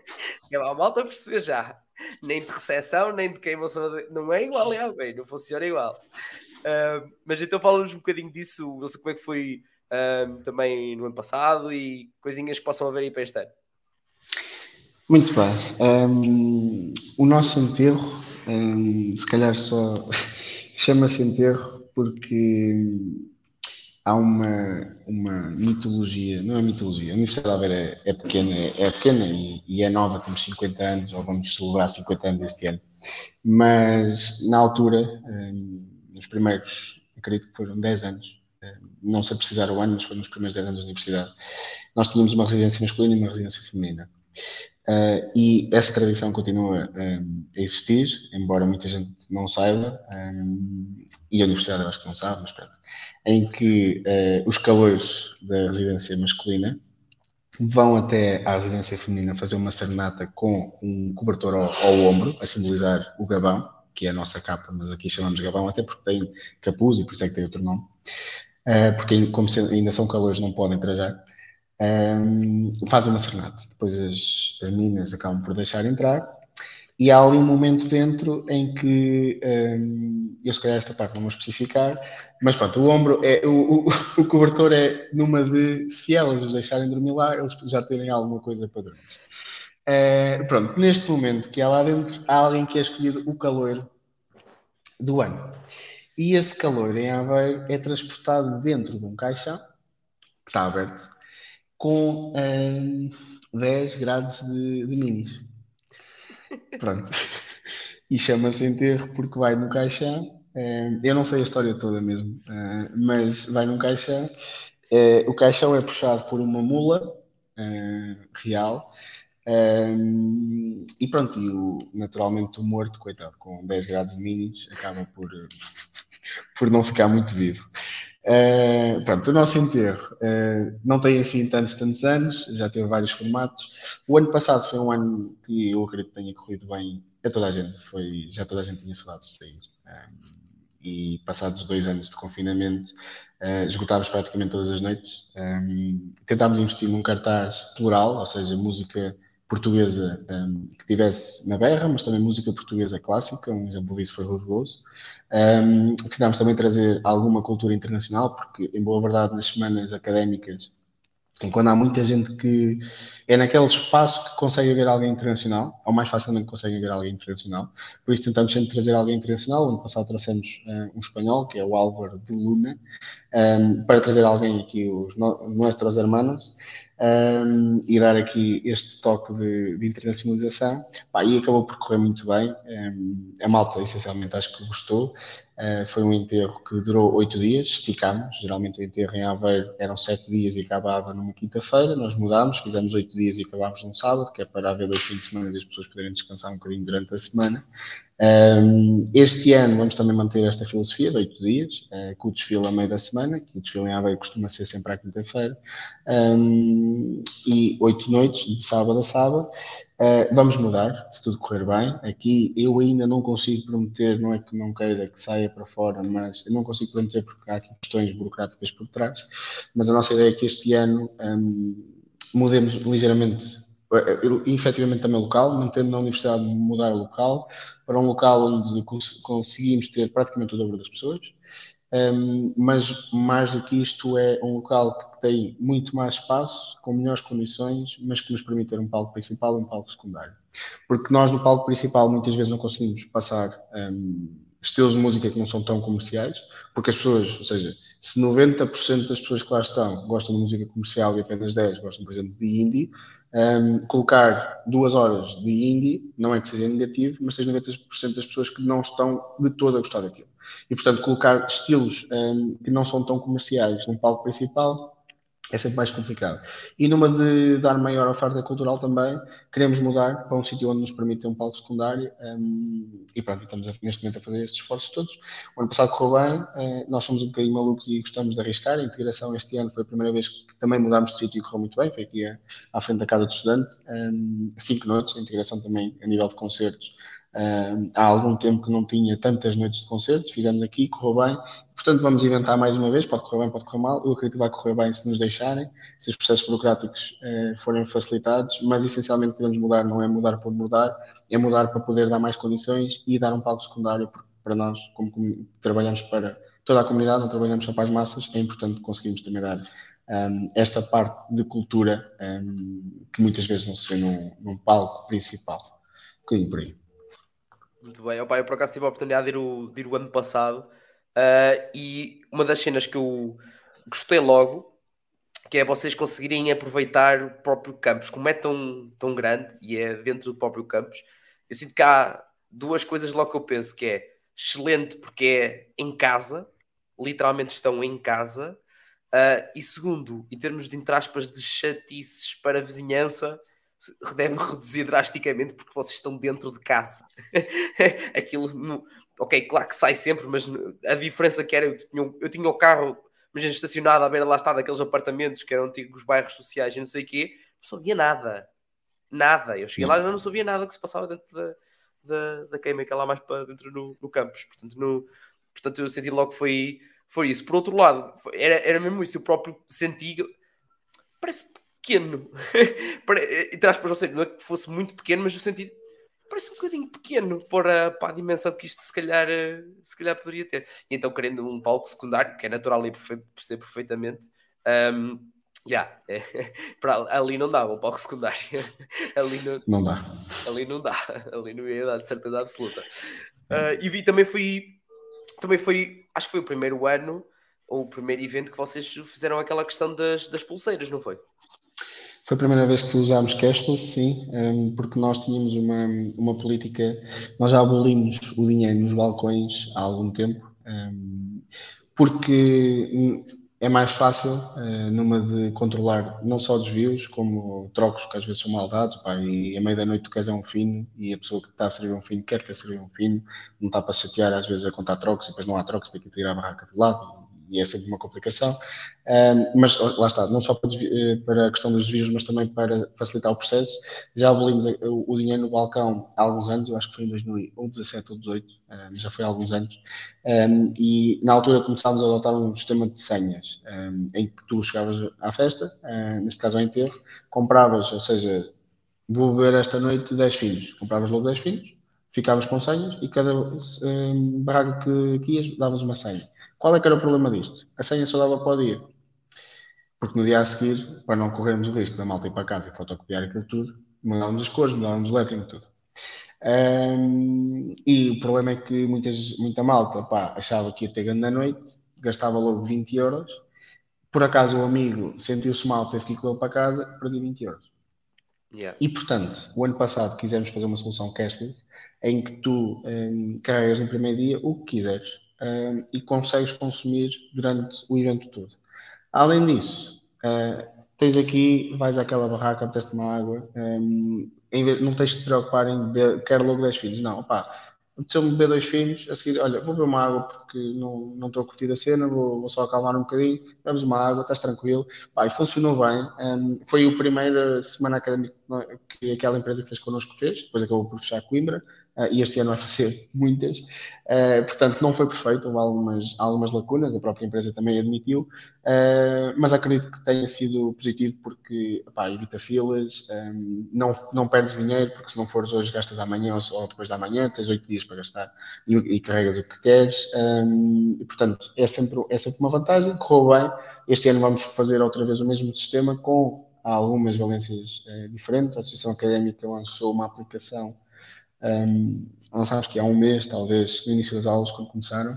É a malta perceber já. Nem de recessão, nem de queimação, não é igual em Aveiro, não funciona igual. Uh, mas então fala-nos um bocadinho disso, não sei como é que foi uh, também no ano passado e coisinhas que possam haver aí para este ano. Muito bem. Um, o nosso enterro, um, se calhar só chama-se enterro porque há uma, uma mitologia, não é mitologia, a Universidade de Aveiro é, é pequena, é, pequena e, e, é nova, temos 50 anos, ou vamos celebrar 50 anos este ano, mas na altura, um, nos primeiros, acredito que foram 10 anos, não sei precisar o ano, mas foram nos primeiros 10 anos da universidade, nós tínhamos uma residência masculina e uma residência feminina. Uh, e essa tradição continua um, a existir, embora muita gente não saiba, um, e a universidade acho que não sabe, mas pronto, em que uh, os calores da residência masculina vão até à residência feminina fazer uma serenata com um cobertor ao, ao ombro, a simbolizar o gabão, que é a nossa capa, mas aqui chamamos gabão até porque tem capuz e por isso é que tem outro nome, uh, porque como ainda são calores não podem trajar um, fazem uma serenata. Depois as, as meninas acabam por deixar entrar. E há ali um momento dentro em que, um, eu se calhar esta parte não vou especificar, mas pronto, o ombro, é, o, o, o, cobertor é numa de, se elas os deixarem dormir lá, eles já terem alguma coisa para dormir. Uh, pronto, neste momento que há lá dentro, há alguém que é escolhido o calor do ano. E esse calor em Aveiro é transportado dentro de um caixão, que está aberto, com um, 10 graus de, de minis. Pronto. E chama-se enterro porque vai no caixão. Um, eu não sei a história toda mesmo, uh, mas vai num caixão. Uh, o caixão é puxado por uma mula uh, real. E pronto, e o, naturalmente o morto, coitado, com 10 graus de minis, acaba por, por não ficar muito vivo. Uh, pronto, o nosso enterro uh, não tem assim tantos, tantos anos, já teve vários formatos. O ano passado foi um ano que eu acredito que tenha corrido bem a toda a gente, foi, já toda a gente tinha saudade de sair. Um, e passados dois anos de confinamento, uh, esgotámos praticamente todas as noites. Um, tentámos investir num cartaz plural, ou seja, música portuguesa um, que tivesse na berra, mas também música portuguesa clássica. Um exemplo disso foi Rui. Um, tentámos também trazer alguma cultura internacional, porque, em boa verdade, nas semanas académicas, quando há muita gente que é naquele espaço que consegue ver alguém internacional, ou mais facilmente consegue ver alguém internacional, por isso tentamos sempre trazer alguém internacional. Ano passado trouxemos uh, um espanhol, que é o Álvaro de Luna, um, para trazer alguém aqui, os no, nossos hermanos um, e dar aqui este toque de, de internacionalização. Pá, e acabou por correr muito bem. Um, a malta, essencialmente, acho que gostou. Uh, foi um enterro que durou oito dias, esticámos. Geralmente o enterro em Aveiro eram sete dias e acabava numa quinta-feira. Nós mudámos, fizemos oito dias e acabámos num sábado, que é para haver dois fins de semana e as pessoas poderem descansar um bocadinho durante a semana. Um, este ano vamos também manter esta filosofia de oito dias, uh, com o desfile a meio da semana, que o desfile em Aveiro costuma ser sempre à quinta-feira, um, e oito noites, de sábado a sábado. Uh, vamos mudar, se tudo correr bem. Aqui eu ainda não consigo prometer, não é que não queira que saia para fora, mas eu não consigo prometer porque há aqui questões burocráticas por trás. Mas a nossa ideia é que este ano um, mudemos ligeiramente eh, efetivamente também local, mantendo na universidade mudar o local para um local onde conseguimos ter praticamente o dobro das pessoas, um, mas mais do que isto é um local que tem muito mais espaço, com melhores condições, mas que nos permite ter um palco principal e um palco secundário. Porque nós no palco principal muitas vezes não conseguimos passar um, estilos de música que não são tão comerciais, porque as pessoas, ou seja, se 90% das pessoas que lá estão gostam de música comercial e apenas 10 gostam, por exemplo, de indie, um, colocar duas horas de indie, não é que seja negativo, mas tens 90% das pessoas que não estão de todo a gostar daquilo. E, portanto, colocar estilos um, que não são tão comerciais num palco principal é sempre mais complicado. E numa de dar maior oferta cultural também, queremos mudar para um sítio onde nos permite ter um palco secundário um, e pronto, estamos a, neste momento a fazer estes esforços todos. O ano passado correu bem, uh, nós somos um bocadinho malucos e gostamos de arriscar. A integração este ano foi a primeira vez que também mudámos de sítio e correu muito bem, foi aqui à frente da Casa do Estudante, um, cinco noites, a integração também a nível de concertos Uh, há algum tempo que não tinha tantas noites de concertos, fizemos aqui, correu bem. Portanto, vamos inventar mais uma vez. Pode correr bem, pode correr mal. Eu acredito que vai correr bem se nos deixarem, se os processos burocráticos uh, forem facilitados. Mas essencialmente, queremos mudar, não é mudar por mudar, é mudar para poder dar mais condições e dar um palco secundário, porque para nós, como, como trabalhamos para toda a comunidade, não trabalhamos só para as massas, é importante conseguirmos também dar um, esta parte de cultura um, que muitas vezes não se vê num, num palco principal. Um bocadinho por aí. Muito bem. Opa, eu por acaso tive a oportunidade de ir o, de ir o ano passado uh, e uma das cenas que eu gostei logo que é vocês conseguirem aproveitar o próprio campus, como é tão, tão grande e é dentro do próprio campus, eu sinto que há duas coisas logo que eu penso, que é excelente porque é em casa, literalmente estão em casa, uh, e segundo, em termos de entre aspas de chatices para a vizinhança, deve reduzir drasticamente porque vocês estão dentro de casa. Aquilo, no, ok, claro que sai sempre, mas a diferença que era, eu tinha, eu tinha o carro, imagina, estacionado à beira lá está daqueles apartamentos que eram antigos bairros sociais e não sei o quê, não sabia nada. Nada. Eu cheguei lá e não sabia nada que se passava dentro da, da, da queima, que é lá mais para dentro no, no campus. Portanto, no, portanto, eu senti logo que foi, foi isso. Por outro lado, foi, era, era mesmo isso, eu próprio senti. Parece pequeno. Entre aspas, ou seja, não é que fosse muito pequeno, mas no sentido parece um bocadinho pequeno para, para a dimensão que isto se calhar, eh, se calhar poderia ter. E então, querendo um palco secundário, que é natural e perceber perfeitamente, um, yeah, é, para, ali não dá um palco secundário. ali não, não dá. Ali não dá. Ali não ia dar de certeza absoluta. Uh, e vi também foi, também foi, acho que foi o primeiro ano ou o primeiro evento que vocês fizeram aquela questão das, das pulseiras, não foi? Foi a primeira vez que usámos cashless, sim, hum, porque nós tínhamos uma, uma política, nós já abolimos o dinheiro nos balcões há algum tempo, hum, porque é mais fácil uh, numa de controlar não só desvios, como trocos que às vezes são mal dados, pá, e à meia da noite tu queres é um fino e a pessoa que está a servir um fino quer ter servir um fino, não está para chatear às vezes a contar trocos e depois não há trocos, tem que tirar a barraca do lado e é sempre uma complicação. mas lá está, não só para, eh, para, a questão dos desvios, mas também para facilitar o processo. Já abolimos o, dinheiro no balcão há alguns anos, eu acho que foi em 2017 ou 2018, já foi há alguns anos, e na altura começámos a adotar um sistema de senhas, em que tu chegavas à festa, neste caso ao enterro, compravas, ou seja, vou beber esta noite 10 filhos, compravas logo 10 filhos, ficavas com senhas e cada barraca que, que ias davas uma senha. Qual é que era o problema disto? A senha só dava para o dia. Porque no dia a seguir, para não corrermos o risco da malta ir para casa e fotocopiar aquilo tudo, mudávamos as cores, mudávamos o lettering, tudo. Um, e o problema é que muitas, muita malta pá, achava que ia ter grande na noite, gastava logo 20 euros. Por acaso o amigo sentiu-se mal, teve que ir com ele para casa, perdi 20 euros. Yeah. E portanto, o ano passado quisemos fazer uma solução cashless em que tu um, carregas no primeiro dia o que quiseres uh, e consegues consumir durante o evento todo. Além disso, uh, tens aqui, vais àquela barraca, apetece uma água, um, vez, não tens de te preocupar em beber, quero logo 10 filhos, não, opá, apeteceu-me beber dois filhos, a seguir, olha, vou beber uma água porque não, não estou a curtir a cena, vou, vou só acalmar um bocadinho, bebes uma água, estás tranquilo, pá, e funcionou bem, um, foi a primeira semana académica que aquela empresa que fez connosco fez, depois acabou por fechar Coimbra, e este ano vai fazer muitas. Uh, portanto, não foi perfeito, houve algumas, algumas lacunas, a própria empresa também admitiu, uh, mas acredito que tenha sido positivo porque epá, evita filas, não, não perdes dinheiro, porque se não fores hoje gastas amanhã ou, depois da manhã, tens oito dias para gastar e, e carregas o que queres. E, portanto, é sempre, é sempre uma vantagem, correu bem. Este ano vamos fazer outra vez o mesmo sistema com algumas valências diferentes. A Associação Académica lançou uma aplicação um, lançámos que há um mês, talvez, no início das aulas, quando começaram,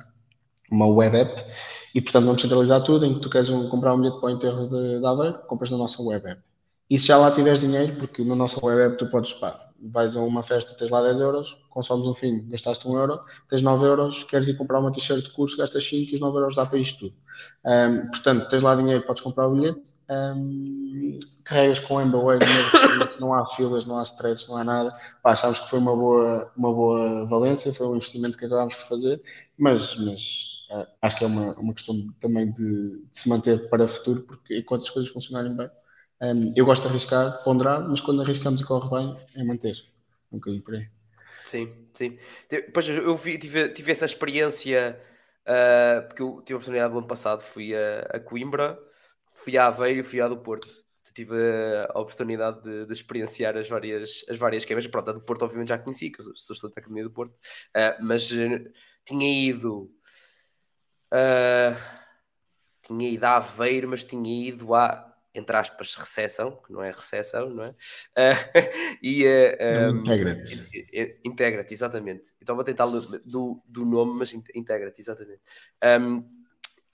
uma web app, e portanto vamos centralizar tudo, em que tu queres um, comprar um bilhete para o enterro de, de Aveiro, compras na nossa web app. E se já lá tiveres dinheiro, porque na nossa web app tu podes, pá, vais a uma festa, tens lá 10 euros, consomes um fim, gastaste 1 euro, tens 9 euros, queres ir comprar uma t-shirt de curso, gastas 5 e os 9 euros dá para isto tudo. Um, portanto, tens lá dinheiro, podes comprar o bilhete, um, carregas com o não há filas, não há stress, não há nada. Pá, achámos que foi uma boa, uma boa valência, foi um investimento que acabámos por fazer, mas, mas uh, acho que é uma, uma questão também de, de, se manter para o futuro, porque enquanto as coisas funcionarem bem, um, eu gosto de arriscar, ponderar, mas quando arriscamos e corre bem, é manter. Um bocadinho por aí. Sim, sim. Depois eu vi, tive, tive essa experiência, uh, porque eu tive a oportunidade do ano passado, fui a, a Coimbra, fui a Aveiro e fui a do Porto. Tive a oportunidade de, de, experienciar as várias, as várias queimas. Pronto, a do Porto, obviamente, já conheci, que eu sou estudante da Academia do Porto, uh, mas uh, tinha ido. tinha ido a Aveiro, mas tinha ido a entre aspas, recessão, que não é recessão, não é? Uh, e uh, um, Integra-te. Integra-te, exatamente. Então vou tentar do, do nome, mas integra-te, exatamente. Um,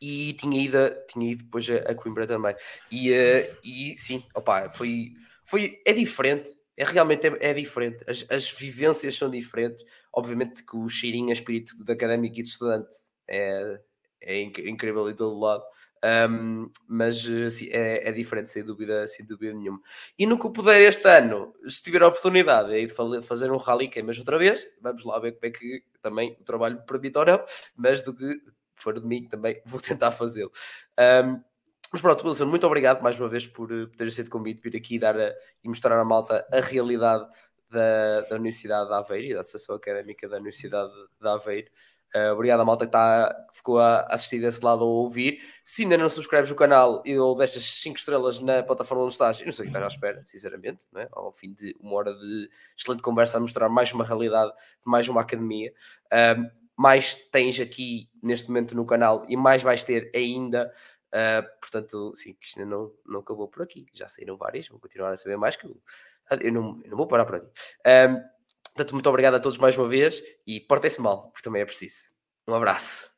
e tinha ido, tinha ido depois a, a Coimbra também. E, uh, e sim, opa, foi, foi, é diferente, é realmente é, é diferente. As, as, vivências são diferentes. Obviamente que o cheirinho a espírito de académico e de estudante é, é incrível em todo lado. Um, mas assim, é, é, diferente, sem dúvida, sem dúvida nenhuma. E no que puder este ano, se tiver a oportunidade de fazer um rally queimas outra vez, vamos lá ver como é que também o trabalho permite ou não, mas do que for de mim também vou tentar fazê-lo. Um, mas pronto, Wilson, muito obrigado mais uma vez por, por ter aceito o convite, vir aqui dar a, e mostrar à malta a realidade da, da Universidade de Aveiro e da Associação Académica da Universidade de Aveiro. Uh, obrigado à malta que, tá, que ficou a assistir desse lado ou ouvir. Se ainda não subscreves o canal e ou deixas 5 estrelas na plataforma onde estás, eu não sei o que estás à espera, sinceramente, é? ao fim de uma hora de excelente conversa a mostrar mais uma realidade de mais uma academia. Uh, mais tens aqui neste momento no canal e mais vais ter ainda. Uh, portanto, sim, que isto não, não acabou por aqui. Já saíram várias, vou continuar a saber mais que eu, eu, não, eu não vou parar por aqui. Portanto, muito obrigado a todos mais uma vez e portem-se mal, porque também é preciso. Um abraço.